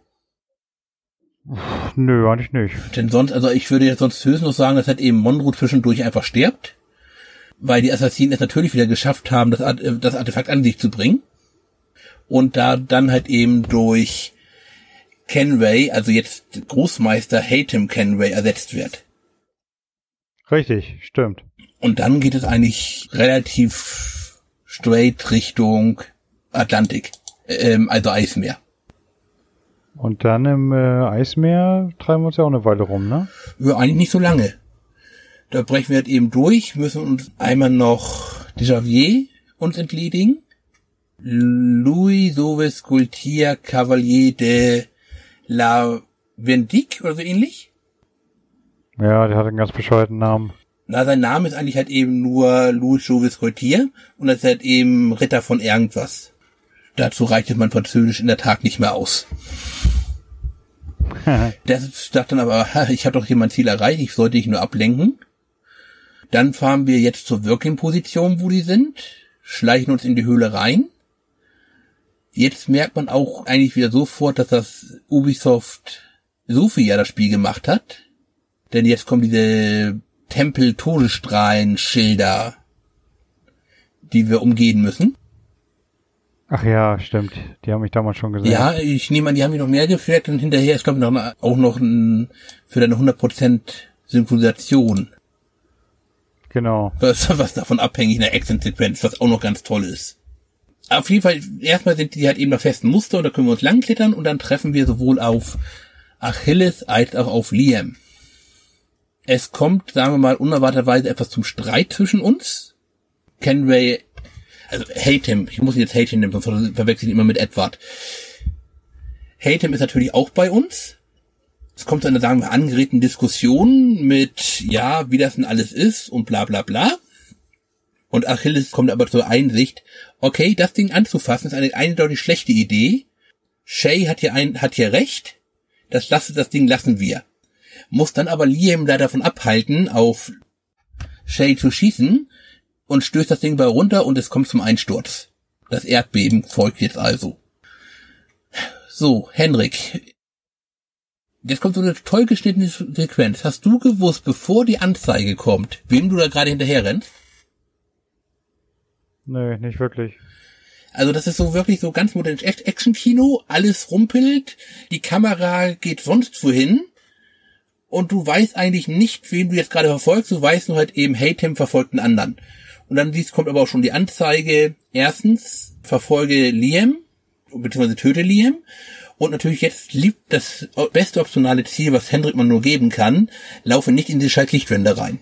Nö, eigentlich nicht. Denn sonst, also ich würde jetzt sonst höchstens sagen, dass halt eben Monroe zwischendurch einfach stirbt. Weil die Assassinen es natürlich wieder geschafft haben, das, das Artefakt an sich zu bringen und da dann halt eben durch Kenway, also jetzt Großmeister Hatem Kenway ersetzt wird. Richtig, stimmt. Und dann geht es eigentlich relativ straight Richtung Atlantik, ähm, also Eismeer. Und dann im äh, Eismeer treiben wir uns ja auch eine Weile rum, ne? Ja, eigentlich nicht so lange. Da brechen wir halt eben durch, müssen uns einmal noch Dejavier uns entledigen. Louis Sauves Coultier Cavalier de la Vendique oder so ähnlich. Ja, der hat einen ganz bescheuerten Namen. Na, sein Name ist eigentlich halt eben nur Louis Sauves Coultier und er ist halt eben Ritter von irgendwas. Dazu reicht mein Französisch in der Tat nicht mehr aus. der sagt dann aber, ich habe doch hier mein Ziel erreicht, ich sollte dich nur ablenken. Dann fahren wir jetzt zur Working-Position, wo die sind, schleichen uns in die Höhle rein Jetzt merkt man auch eigentlich wieder sofort, dass das Ubisoft Sophia das Spiel gemacht hat. Denn jetzt kommen diese Tempel-Todesstrahlen-Schilder, die wir umgehen müssen. Ach ja, stimmt. Die haben mich damals schon gesehen. Ja, ich nehme an, die haben mich noch mehr gefleckt und hinterher ist, glaube ich, noch, auch noch ein, für deine 100% Synchronisation. Genau. Was, was davon abhängig in der Action-Sequenz, was auch noch ganz toll ist auf jeden Fall, erstmal sind die halt eben nach festen Muster und da können wir uns langklettern und dann treffen wir sowohl auf Achilles als auch auf Liam. Es kommt, sagen wir mal, unerwarteterweise etwas zum Streit zwischen uns. Kenway, also Hatem, ich muss ihn jetzt Hatem nehmen, sonst verwechsel ich ihn immer mit Edward. Hatem ist natürlich auch bei uns. Es kommt zu einer, sagen wir, angeregten Diskussion mit, ja, wie das denn alles ist und bla bla bla. Und Achilles kommt aber zur Einsicht, okay, das Ding anzufassen ist eine eindeutig schlechte Idee. Shay hat hier ein, hat hier recht. Das lasse, das Ding lassen wir. Muss dann aber Liam da davon abhalten, auf Shay zu schießen und stößt das Ding bei runter und es kommt zum Einsturz. Das Erdbeben folgt jetzt also. So, Henrik. Jetzt kommt so eine toll geschnittene Sequenz. Hast du gewusst, bevor die Anzeige kommt, wem du da gerade hinterher rennst? Nee, nicht wirklich. Also das ist so wirklich so ganz modernes Action-Kino, alles rumpelt, die Kamera geht sonst wohin und du weißt eigentlich nicht, wen du jetzt gerade verfolgst, du weißt nur halt eben, hey, Tim verfolgt einen anderen. Und dann siehst, kommt aber auch schon die Anzeige, erstens, verfolge Liam, beziehungsweise töte Liam. Und natürlich jetzt liebt das beste optionale Ziel, was Hendrik man nur geben kann, laufe nicht in die scheiß Lichtwände rein.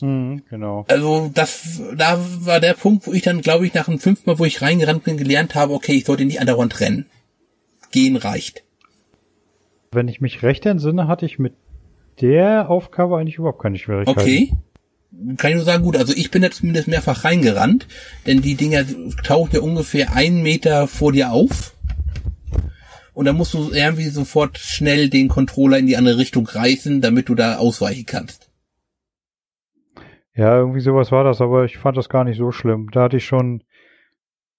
Mhm, genau. Also das, da war der Punkt, wo ich dann, glaube ich, nach dem fünften Mal, wo ich reingerannt bin, gelernt habe, okay, ich sollte nicht an der Wand rennen. Gehen reicht. Wenn ich mich recht entsinne, hatte ich mit der Aufgabe eigentlich überhaupt keine Schwierigkeiten. Okay. Kann ich nur sagen, gut, also ich bin jetzt zumindest mehrfach reingerannt, denn die Dinger tauchen ja ungefähr einen Meter vor dir auf. Und dann musst du irgendwie sofort schnell den Controller in die andere Richtung reißen, damit du da ausweichen kannst. Ja, irgendwie sowas war das, aber ich fand das gar nicht so schlimm. Da hatte ich schon,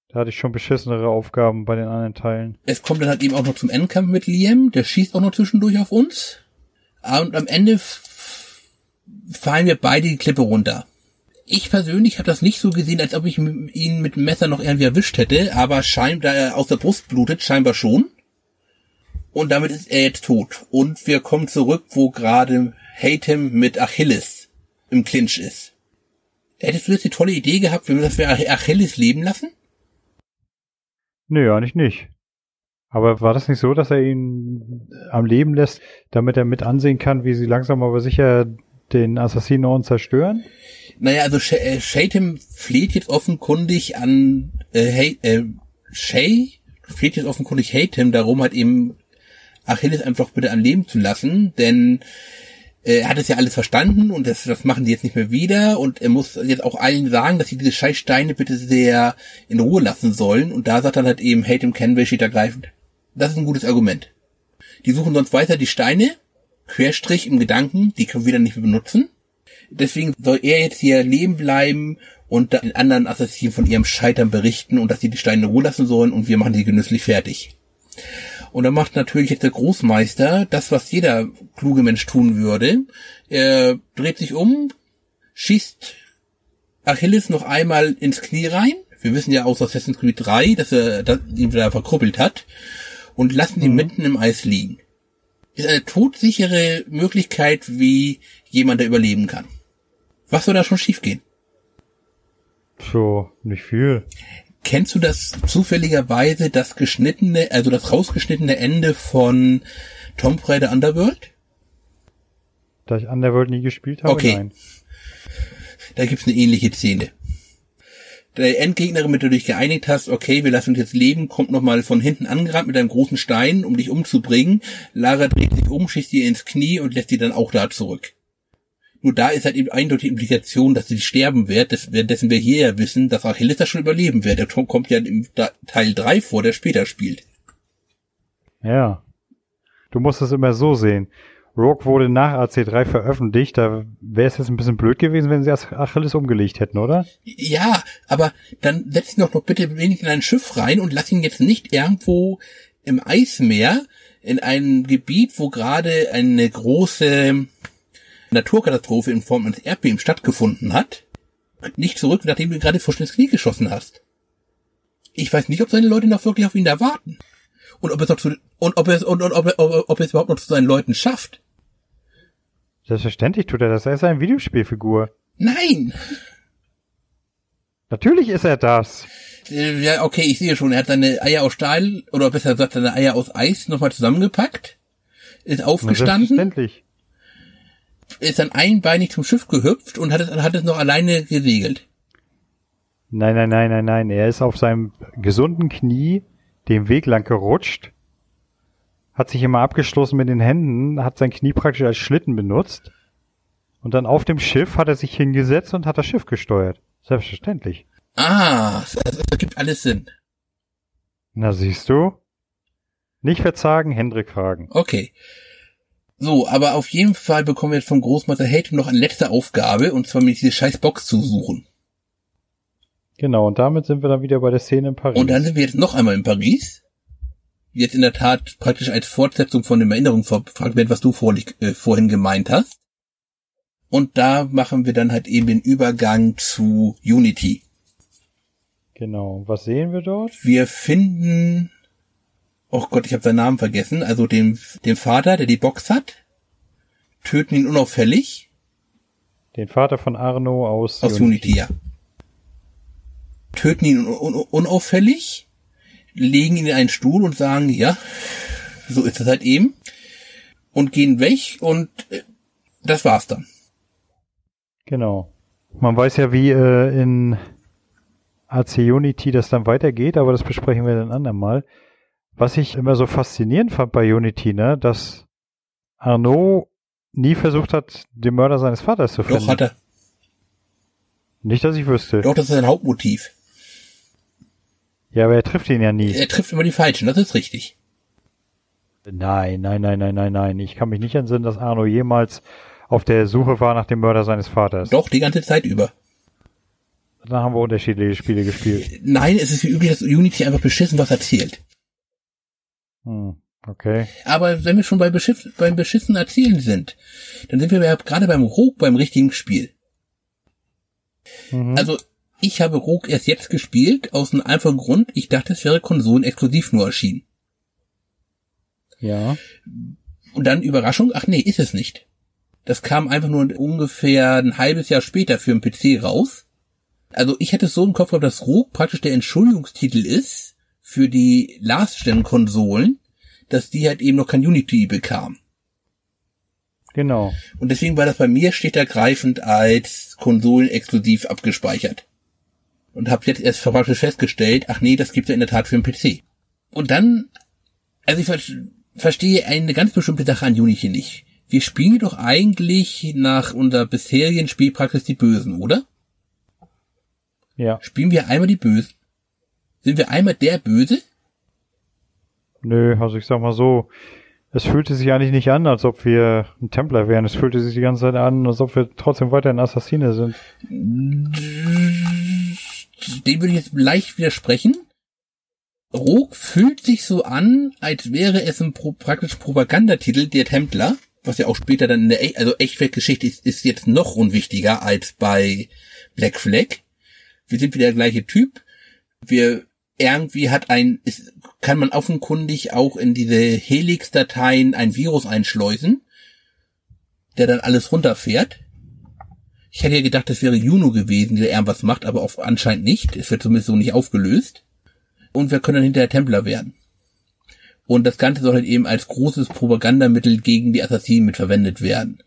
da hatte ich schon beschissenere Aufgaben bei den anderen Teilen. Es kommt dann halt eben auch noch zum Endkampf mit Liam, der schießt auch noch zwischendurch auf uns. Und am Ende fallen wir beide die Klippe runter. Ich persönlich habe das nicht so gesehen, als ob ich ihn mit dem Messer noch irgendwie erwischt hätte, aber scheinbar, da er aus der Brust blutet, scheinbar schon. Und damit ist er jetzt tot. Und wir kommen zurück, wo gerade Hatem mit Achilles im Clinch ist. Hättest du jetzt die tolle Idee gehabt, wenn wir Achilles leben lassen? Nö, eigentlich nicht. Aber war das nicht so, dass er ihn am Leben lässt, damit er mit ansehen kann, wie sie langsam aber sicher den Assassinen zerstören? Naja, also Sh Shatem fleht jetzt offenkundig an äh, hey, äh, Shay fleht jetzt offenkundig Hatem darum, halt eben Achilles einfach bitte am Leben zu lassen, denn er hat es ja alles verstanden und das, das machen die jetzt nicht mehr wieder und er muss jetzt auch allen sagen, dass sie diese scheiß Steine bitte sehr in Ruhe lassen sollen und da sagt dann halt eben Hatem Kenway steht ergreifend. Das ist ein gutes Argument. Die suchen sonst weiter die Steine, Querstrich im Gedanken, die können wir dann nicht mehr benutzen. Deswegen soll er jetzt hier leben bleiben und den anderen Assassinen von ihrem Scheitern berichten und dass sie die Steine in Ruhe lassen sollen und wir machen die genüsslich fertig. Und dann macht natürlich jetzt der Großmeister das, was jeder kluge Mensch tun würde. Er dreht sich um, schießt Achilles noch einmal ins Knie rein. Wir wissen ja aus Assassin's Creed 3, dass er dass ihn wieder verkruppelt hat. Und lassen ihn mhm. mitten im Eis liegen. Ist eine todsichere Möglichkeit, wie jemand da überleben kann. Was soll da schon schiefgehen? So, nicht viel. Kennst du das zufälligerweise das geschnittene, also das rausgeschnittene Ende von Tomb Raider Underworld? Da ich Underworld nie gespielt habe, okay. nein. Da gibt's eine ähnliche Szene. Der Endgegnerin, mit der du dich geeinigt hast, okay, wir lassen uns jetzt leben, kommt nochmal von hinten angerannt mit einem großen Stein, um dich umzubringen. Lara dreht sich um, schießt ihr ins Knie und lässt sie dann auch da zurück. Nur da ist halt eben eindeutig die Implikation, dass sie sterben wird, währenddessen wir hier ja wissen, dass Achilles das schon überleben wird. Der kommt ja im Teil 3 vor, der später spielt. Ja. Du musst es immer so sehen. Rogue wurde nach AC3 veröffentlicht, da wäre es jetzt ein bisschen blöd gewesen, wenn sie Achilles umgelegt hätten, oder? Ja, aber dann setz ihn doch noch bitte wenig in ein Schiff rein und lass ihn jetzt nicht irgendwo im Eismeer in einem Gebiet, wo gerade eine große Naturkatastrophe in Form eines Erdbebens stattgefunden hat, nicht zurück, nachdem du gerade vor ins Knie geschossen hast. Ich weiß nicht, ob seine Leute noch wirklich auf ihn da warten. Und ob er es noch zu, und ob er es, und, und ob, er, ob er es überhaupt noch zu seinen Leuten schafft. Selbstverständlich tut er das. Er ist eine Videospielfigur. Nein! Natürlich ist er das. Äh, ja, okay, ich sehe schon. Er hat seine Eier aus Stahl, oder besser gesagt, seine Eier aus Eis nochmal zusammengepackt. Ist aufgestanden. Selbstverständlich ist dann einbeinig zum Schiff gehüpft und hat es, hat es noch alleine gesegelt. Nein, nein, nein, nein, nein. Er ist auf seinem gesunden Knie den Weg lang gerutscht, hat sich immer abgeschlossen mit den Händen, hat sein Knie praktisch als Schlitten benutzt. Und dann auf dem Schiff hat er sich hingesetzt und hat das Schiff gesteuert. Selbstverständlich. Ah, das, ergibt alles Sinn. Na siehst du? Nicht verzagen, Hendrik fragen. Okay. So, aber auf jeden Fall bekommen wir jetzt vom Großmeister Hate noch eine letzte Aufgabe, und zwar mit diese scheiß Box zu suchen. Genau, und damit sind wir dann wieder bei der Szene in Paris. Und dann sind wir jetzt noch einmal in Paris. Jetzt in der Tat praktisch als Fortsetzung von dem Erinnerungsfragment, was du vorlich, äh, vorhin gemeint hast. Und da machen wir dann halt eben den Übergang zu Unity. Genau. Was sehen wir dort? Wir finden, oh Gott, ich habe seinen Namen vergessen, also dem, dem Vater, der die Box hat, töten ihn unauffällig. Den Vater von Arno aus, aus Unity. Unity ja. Töten ihn un un unauffällig, legen ihn in einen Stuhl und sagen, ja, so ist das halt eben. Und gehen weg und äh, das war's dann. Genau. Man weiß ja, wie äh, in AC Unity das dann weitergeht, aber das besprechen wir dann andermal. Was ich immer so faszinierend fand bei Unity, ne, dass Arnaud nie versucht hat, den Mörder seines Vaters zu finden. Doch, hat er. Nicht, dass ich wüsste. Doch, das ist sein Hauptmotiv. Ja, aber er trifft ihn ja nie. Er trifft immer die Falschen, das ist richtig. Nein, nein, nein, nein, nein, nein. Ich kann mich nicht entsinnen, dass Arno jemals auf der Suche war nach dem Mörder seines Vaters. Doch, die ganze Zeit über. Dann haben wir unterschiedliche Spiele gespielt. Nein, es ist wie üblich, dass Unity einfach beschissen was erzählt. Hm, okay. Aber wenn wir schon bei Beschiff, beim beschissen Erzählen sind, dann sind wir ja gerade beim Rogue beim richtigen Spiel. Mhm. Also, ich habe Rogue erst jetzt gespielt, aus einem einfachen Grund, ich dachte, es wäre konsolenexklusiv nur erschienen. Ja. Und dann Überraschung, ach nee, ist es nicht. Das kam einfach nur ungefähr ein halbes Jahr später für den PC raus. Also ich hätte es so im Kopf gehabt, dass Rogue praktisch der Entschuldigungstitel ist für die Last-Gen-Konsolen, dass die halt eben noch kein Unity bekam. Genau. Und deswegen war das bei mir steht ergreifend als Konsolen exklusiv abgespeichert. Und habe jetzt erst praktisch festgestellt, ach nee, das gibt's ja in der Tat für den PC. Und dann, also ich verstehe eine ganz bestimmte Sache an Unity nicht. Wir spielen doch eigentlich nach unserer bisherigen Spielpraxis die Bösen, oder? Ja. Spielen wir einmal die Bösen? Sind wir einmal der Böse? Nö, also ich sag mal so, es fühlte sich eigentlich nicht an, als ob wir ein Templer wären. Es fühlte sich die ganze Zeit an, als ob wir trotzdem weiter ein Assassine sind. Dem würde ich jetzt leicht widersprechen. Rogue fühlt sich so an, als wäre es ein pro praktisch Propagandatitel der Templer, was ja auch später dann in der e also Echtweltgeschichte ist, ist jetzt noch unwichtiger als bei Black Flag. Wir sind wieder der gleiche Typ. Wir irgendwie hat ein, ist, kann man offenkundig auch in diese Helix-Dateien ein Virus einschleusen, der dann alles runterfährt. Ich hätte ja gedacht, das wäre Juno gewesen, der irgendwas macht, aber auch anscheinend nicht. Es wird zumindest so nicht aufgelöst. Und wir können dann hinterher Templer werden. Und das Ganze soll halt eben als großes Propagandamittel gegen die Assassinen mit verwendet werden.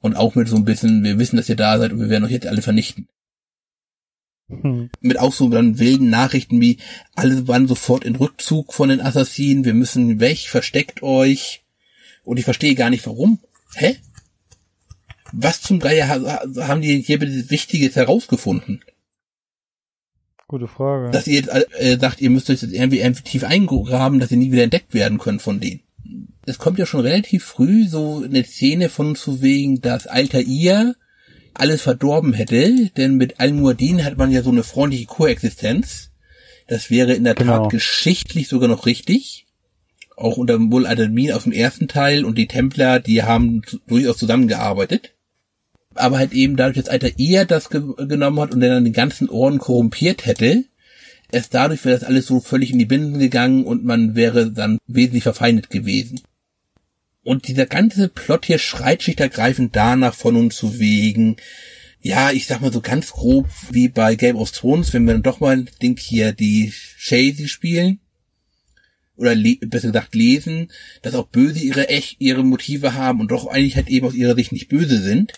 Und auch mit so ein bisschen, wir wissen, dass ihr da seid und wir werden euch jetzt alle vernichten. Hm. Mit auch so dann wilden Nachrichten wie, alle waren sofort in Rückzug von den Assassinen, wir müssen weg, versteckt euch. Und ich verstehe gar nicht warum. Hä? Was zum Geier haben die hier Wichtiges herausgefunden? Gute Frage. Dass ihr äh, sagt, ihr müsst euch jetzt irgendwie, irgendwie tief eingraben, dass ihr nie wieder entdeckt werden könnt von denen. Es kommt ja schon relativ früh so eine Szene von zu wegen, dass Alter ihr alles verdorben hätte, denn mit Al-Muad'Din hat man ja so eine freundliche Koexistenz. Das wäre in der genau. Tat geschichtlich sogar noch richtig. Auch unter Mul Admin aus dem ersten Teil und die Templer, die haben durchaus zusammengearbeitet. Aber halt eben dadurch, dass Alter eher das ge genommen hat und dann den ganzen Orden korrumpiert hätte, erst dadurch wäre das alles so völlig in die Binden gegangen und man wäre dann wesentlich verfeindet gewesen. Und dieser ganze Plot hier schreit schlicht ergreifend danach von uns zu wegen, ja, ich sag mal so ganz grob wie bei Game of Thrones, wenn wir dann doch mal Ding hier die Shazy spielen. oder besser gesagt lesen, dass auch Böse ihre echt ihre Motive haben und doch eigentlich halt eben aus ihrer Sicht nicht böse sind.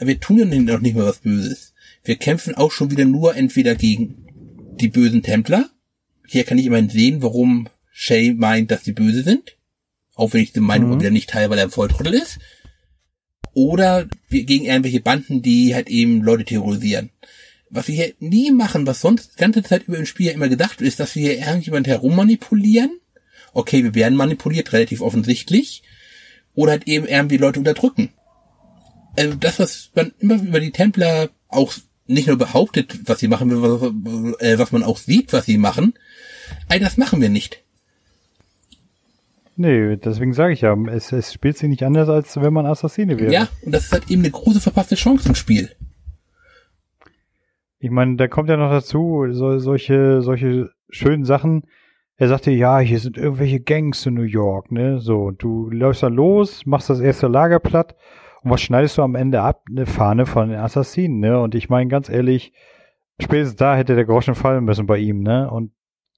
Aber wir tun ja noch nicht mal was Böses. Wir kämpfen auch schon wieder nur entweder gegen die bösen Templer. Hier kann ich immerhin sehen, warum Shay meint, dass sie böse sind. Auch wenn ich die Meinung mhm. wieder nicht teile, weil er ein Volltrottel ist. Oder gegen irgendwelche Banden, die halt eben Leute terrorisieren. Was wir hier nie machen, was sonst die ganze Zeit über im Spiel ja immer gedacht ist, dass wir hier irgendjemand herummanipulieren. Okay, wir werden manipuliert, relativ offensichtlich. Oder halt eben irgendwie Leute unterdrücken. Also das, was man immer über die Templer auch nicht nur behauptet, was sie machen, was, äh, was man auch sieht, was sie machen, all das machen wir nicht. Nee, deswegen sage ich ja, es, es spielt sich nicht anders, als wenn man Assassine wäre. Ja, und das ist halt eben eine große verpasste Chance im Spiel. Ich meine, da kommt ja noch dazu, so, solche, solche schönen Sachen. Er sagte, ja, hier sind irgendwelche Gangs in New York, ne? So, du läufst da los, machst das erste Lager platt und was schneidest du am Ende ab? Eine Fahne von den Assassinen, ne? Und ich meine, ganz ehrlich, spätestens da hätte der Groschen fallen müssen bei ihm, ne? Und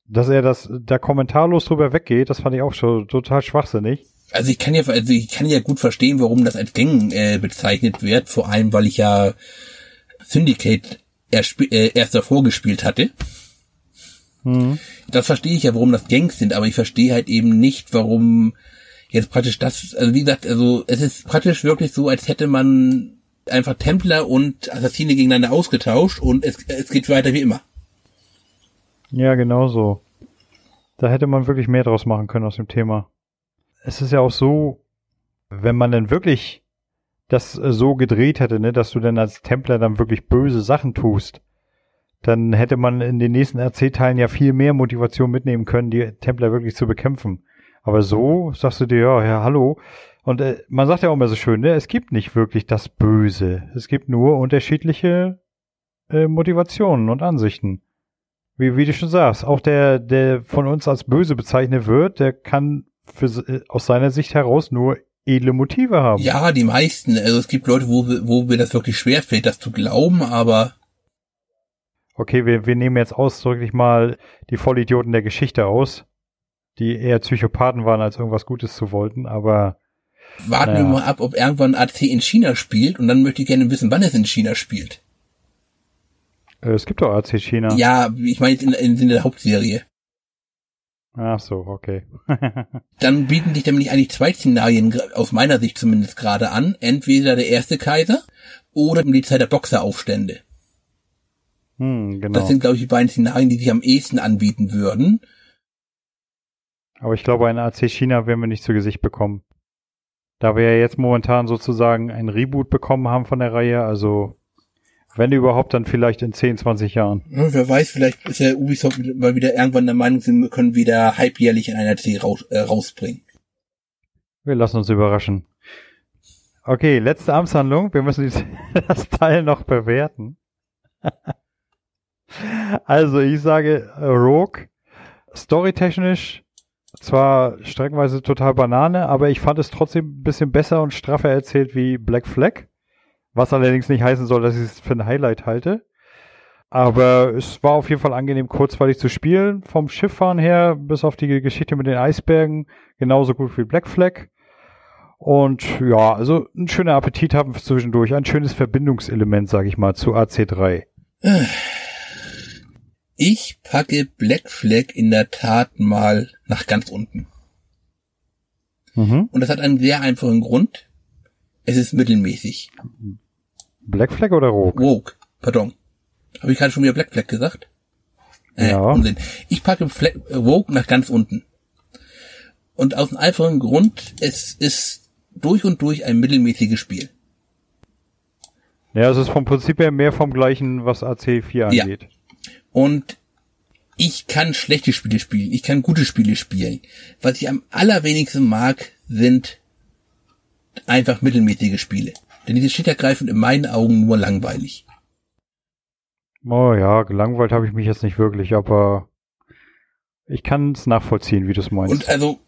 dass er das da kommentarlos drüber weggeht, das fand ich auch schon total schwachsinnig. Also ich kann ja, also ich kann ja gut verstehen, warum das als Gang äh, bezeichnet wird, vor allem weil ich ja Syndicate erst, äh, erst davor gespielt hatte. Mhm. Das verstehe ich ja, warum das Gangs sind, aber ich verstehe halt eben nicht, warum jetzt praktisch das, also wie gesagt, also es ist praktisch wirklich so, als hätte man einfach Templer und Assassine gegeneinander ausgetauscht und es, es geht weiter wie immer. Ja, genau so. Da hätte man wirklich mehr draus machen können aus dem Thema. Es ist ja auch so, wenn man denn wirklich das so gedreht hätte, ne, dass du dann als Templer dann wirklich böse Sachen tust, dann hätte man in den nächsten RC-Teilen ja viel mehr Motivation mitnehmen können, die Templer wirklich zu bekämpfen. Aber so sagst du dir, ja, ja, hallo. Und äh, man sagt ja auch immer so schön, ne, es gibt nicht wirklich das Böse. Es gibt nur unterschiedliche äh, Motivationen und Ansichten. Wie, wie du schon sagst, auch der, der von uns als böse bezeichnet wird, der kann für, äh, aus seiner Sicht heraus nur edle Motive haben. Ja, die meisten. Also es gibt Leute, wo, wo mir das wirklich schwer fällt, das zu glauben, aber. Okay, wir, wir nehmen jetzt ausdrücklich mal die Vollidioten der Geschichte aus die eher Psychopathen waren, als irgendwas Gutes zu wollten, aber. Warten naja. wir mal ab, ob irgendwann AC in China spielt und dann möchte ich gerne wissen, wann es in China spielt. Äh, es gibt doch AC China. Ja, ich meine jetzt in, in, in der Hauptserie. Ach so, okay. dann bieten sich nämlich eigentlich zwei Szenarien, aus meiner Sicht zumindest gerade an. Entweder der erste Kaiser oder die Zeit der Boxeraufstände. Hm, genau. Das sind, glaube ich, die beiden Szenarien, die sich am ehesten anbieten würden. Aber ich glaube, ein AC China werden wir nicht zu Gesicht bekommen. Da wir ja jetzt momentan sozusagen ein Reboot bekommen haben von der Reihe, also wenn überhaupt, dann vielleicht in 10, 20 Jahren. Ja, wer weiß, vielleicht ist ja Ubisoft mal wieder irgendwann der Meinung, sie können wieder halbjährlich in einer C raus, äh, rausbringen. Wir lassen uns überraschen. Okay, letzte Amtshandlung. Wir müssen das Teil noch bewerten. also, ich sage Rogue. Storytechnisch zwar streckenweise total Banane, aber ich fand es trotzdem ein bisschen besser und straffer erzählt wie Black Flag. Was allerdings nicht heißen soll, dass ich es für ein Highlight halte. Aber es war auf jeden Fall angenehm, kurzweilig zu spielen. Vom Schifffahren her, bis auf die Geschichte mit den Eisbergen, genauso gut wie Black Flag. Und ja, also ein schöner Appetit haben wir zwischendurch. Ein schönes Verbindungselement, sage ich mal, zu AC3. Ich packe Black Flag in der Tat mal nach ganz unten. Mhm. Und das hat einen sehr einfachen Grund. Es ist mittelmäßig. Black Flag oder Rogue? Rogue, pardon. Habe ich gerade schon wieder Black Flag gesagt? Äh, ja. Unsinn. Ich packe Flag, Rogue nach ganz unten. Und aus einem einfachen Grund, es ist durch und durch ein mittelmäßiges Spiel. Ja, es ist vom Prinzip her mehr vom gleichen, was AC4 angeht. Ja. Und ich kann schlechte Spiele spielen, ich kann gute Spiele spielen. Was ich am allerwenigsten mag, sind einfach mittelmäßige Spiele. Denn diese steht ergreifend in meinen Augen nur langweilig. Oh ja, gelangweilt habe ich mich jetzt nicht wirklich, aber ich kann es nachvollziehen, wie du es meinst. Und also,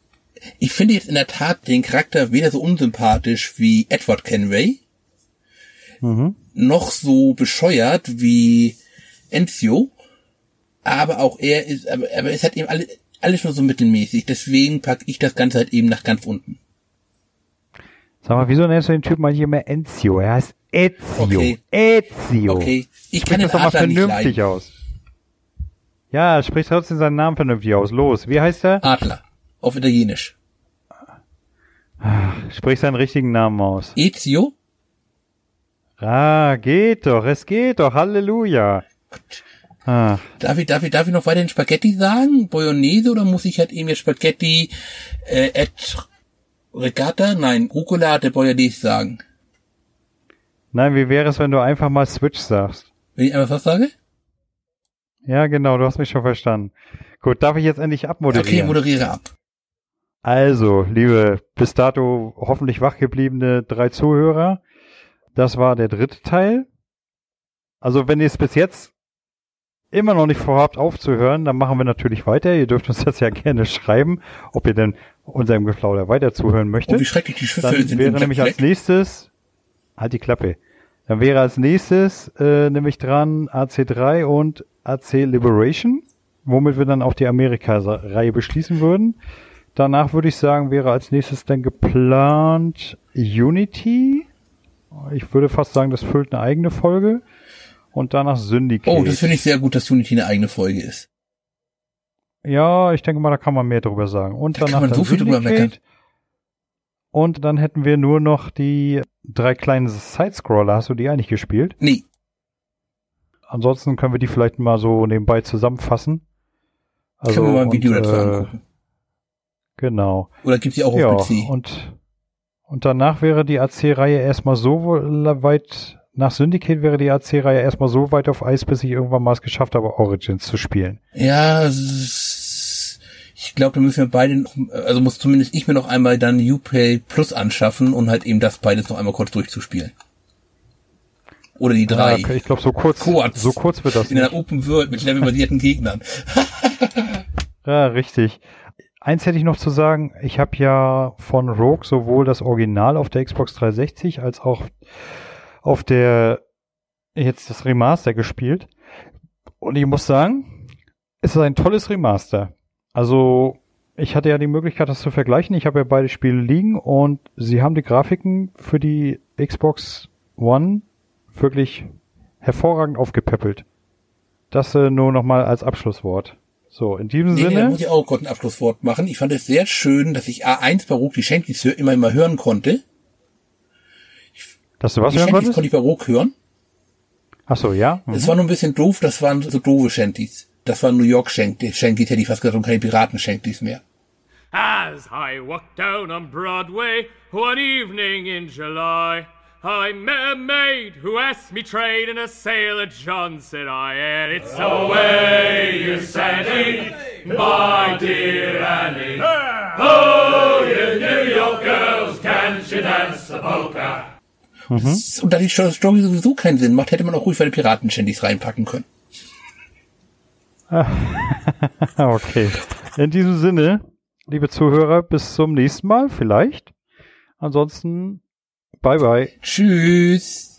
ich finde jetzt in der Tat den Charakter weder so unsympathisch wie Edward Kenway, mhm. noch so bescheuert wie Enzio aber auch er ist, aber, aber es hat eben alle, alles nur so mittelmäßig. Deswegen packe ich das Ganze halt eben nach ganz unten. Sag mal, wieso nennst du den Typ mal hier mehr Enzio? Er heißt Ezio. Okay. Ezio. Okay, ich Sprich kann das doch mal nicht vernünftig leiden. aus. Ja, sprich trotzdem seinen Namen vernünftig aus. Los, wie heißt er? Adler. Auf Italienisch. Sprich seinen richtigen Namen aus. Ezio? Ah, geht doch, es geht doch, Halleluja. Ah, Darf ich, darf ich, darf ich noch weiterhin Spaghetti sagen? Bolognese oder muss ich halt eben jetzt Spaghetti äh, et Regatta? Nein, Rucola de Bolognese sagen. nein, wie wäre es, wenn du einfach mal Switch sagst? Wenn ich einfach was sage? Ja, genau, du hast mich schon verstanden. Gut, darf ich jetzt endlich Okay, abmoderieren? moderiere ab. Also, liebe bis dato hoffentlich wachgebliebene drei Zuhörer, das war der dritte Teil. Also, wenn ihr es bis jetzt immer noch nicht vorhabt aufzuhören, dann machen wir natürlich weiter. Ihr dürft uns das ja gerne schreiben, ob ihr denn unserem Geplauder weiter zuhören Oh, möchtet. wie schrecklich die Schiffe Dann wäre nämlich als nächstes, halt die Klappe, dann wäre als nächstes äh, nämlich dran AC3 und AC Liberation, womit wir dann auch die Amerika-Reihe beschließen würden. Danach würde ich sagen, wäre als nächstes dann geplant Unity. Ich würde fast sagen, das füllt eine eigene Folge. Und danach Syndicate. Oh, das finde ich sehr gut, dass Unity eine eigene Folge ist. Ja, ich denke mal, da kann man mehr drüber sagen. Und Da kann danach man dann so viel drüber meckern. Und dann hätten wir nur noch die drei kleinen Sidescroller. Hast du die eigentlich gespielt? Nee, Ansonsten können wir die vielleicht mal so nebenbei zusammenfassen. Also, können wir mal ein Video und, dazu äh, angucken. Genau. Oder gibt's die auch Ja, auf PC? und, und danach wäre die AC-Reihe erstmal so weit, nach Syndicate wäre die AC-Reihe erstmal so weit auf Eis, bis ich irgendwann mal es geschafft habe, Origins zu spielen. Ja, ich glaube, da müssen wir beide, noch, also muss zumindest ich mir noch einmal dann Uplay Plus anschaffen und halt eben das beides noch einmal kurz durchzuspielen. Oder die drei. Ja, ich glaube, so kurz, Kurz. so kurz wird das In einer nicht. Open World mit levelbasierten Gegnern. Ja, richtig. Eins hätte ich noch zu sagen. Ich habe ja von Rogue sowohl das Original auf der Xbox 360 als auch auf der jetzt das Remaster gespielt. Und ich muss sagen, es ist ein tolles Remaster. Also ich hatte ja die Möglichkeit, das zu vergleichen. Ich habe ja beide Spiele liegen und sie haben die Grafiken für die Xbox One wirklich hervorragend aufgepäppelt. Das äh, nur nochmal als Abschlusswort. So, in diesem Nee, da Sinne. muss ich auch kurz ein Abschlusswort machen. Ich fand es sehr schön, dass ich A1 Barock die hör- immer immer hören konnte. Dass du was die hören Shanties konnte ich Barock hören. Ach so, ja. Mhm. Es war nur ein bisschen doof, das waren so doofe Shanties. Das waren New York Shanties, Shanties hätte ich fast gesagt, und keine Piraten-Shanties mehr. As I walked down on Broadway one evening in July, I met a maid who asked me trade in a sailor John, said I, and it's away, you Sandy, my dear Annie. Oh, you New York girls, can't you dance the polka? Und da die Story sowieso keinen Sinn macht, hätte man auch ruhig bei den Piraten-Shanties reinpacken können. okay. In diesem Sinne, liebe Zuhörer, bis zum nächsten Mal vielleicht. Ansonsten, bye bye. Tschüss.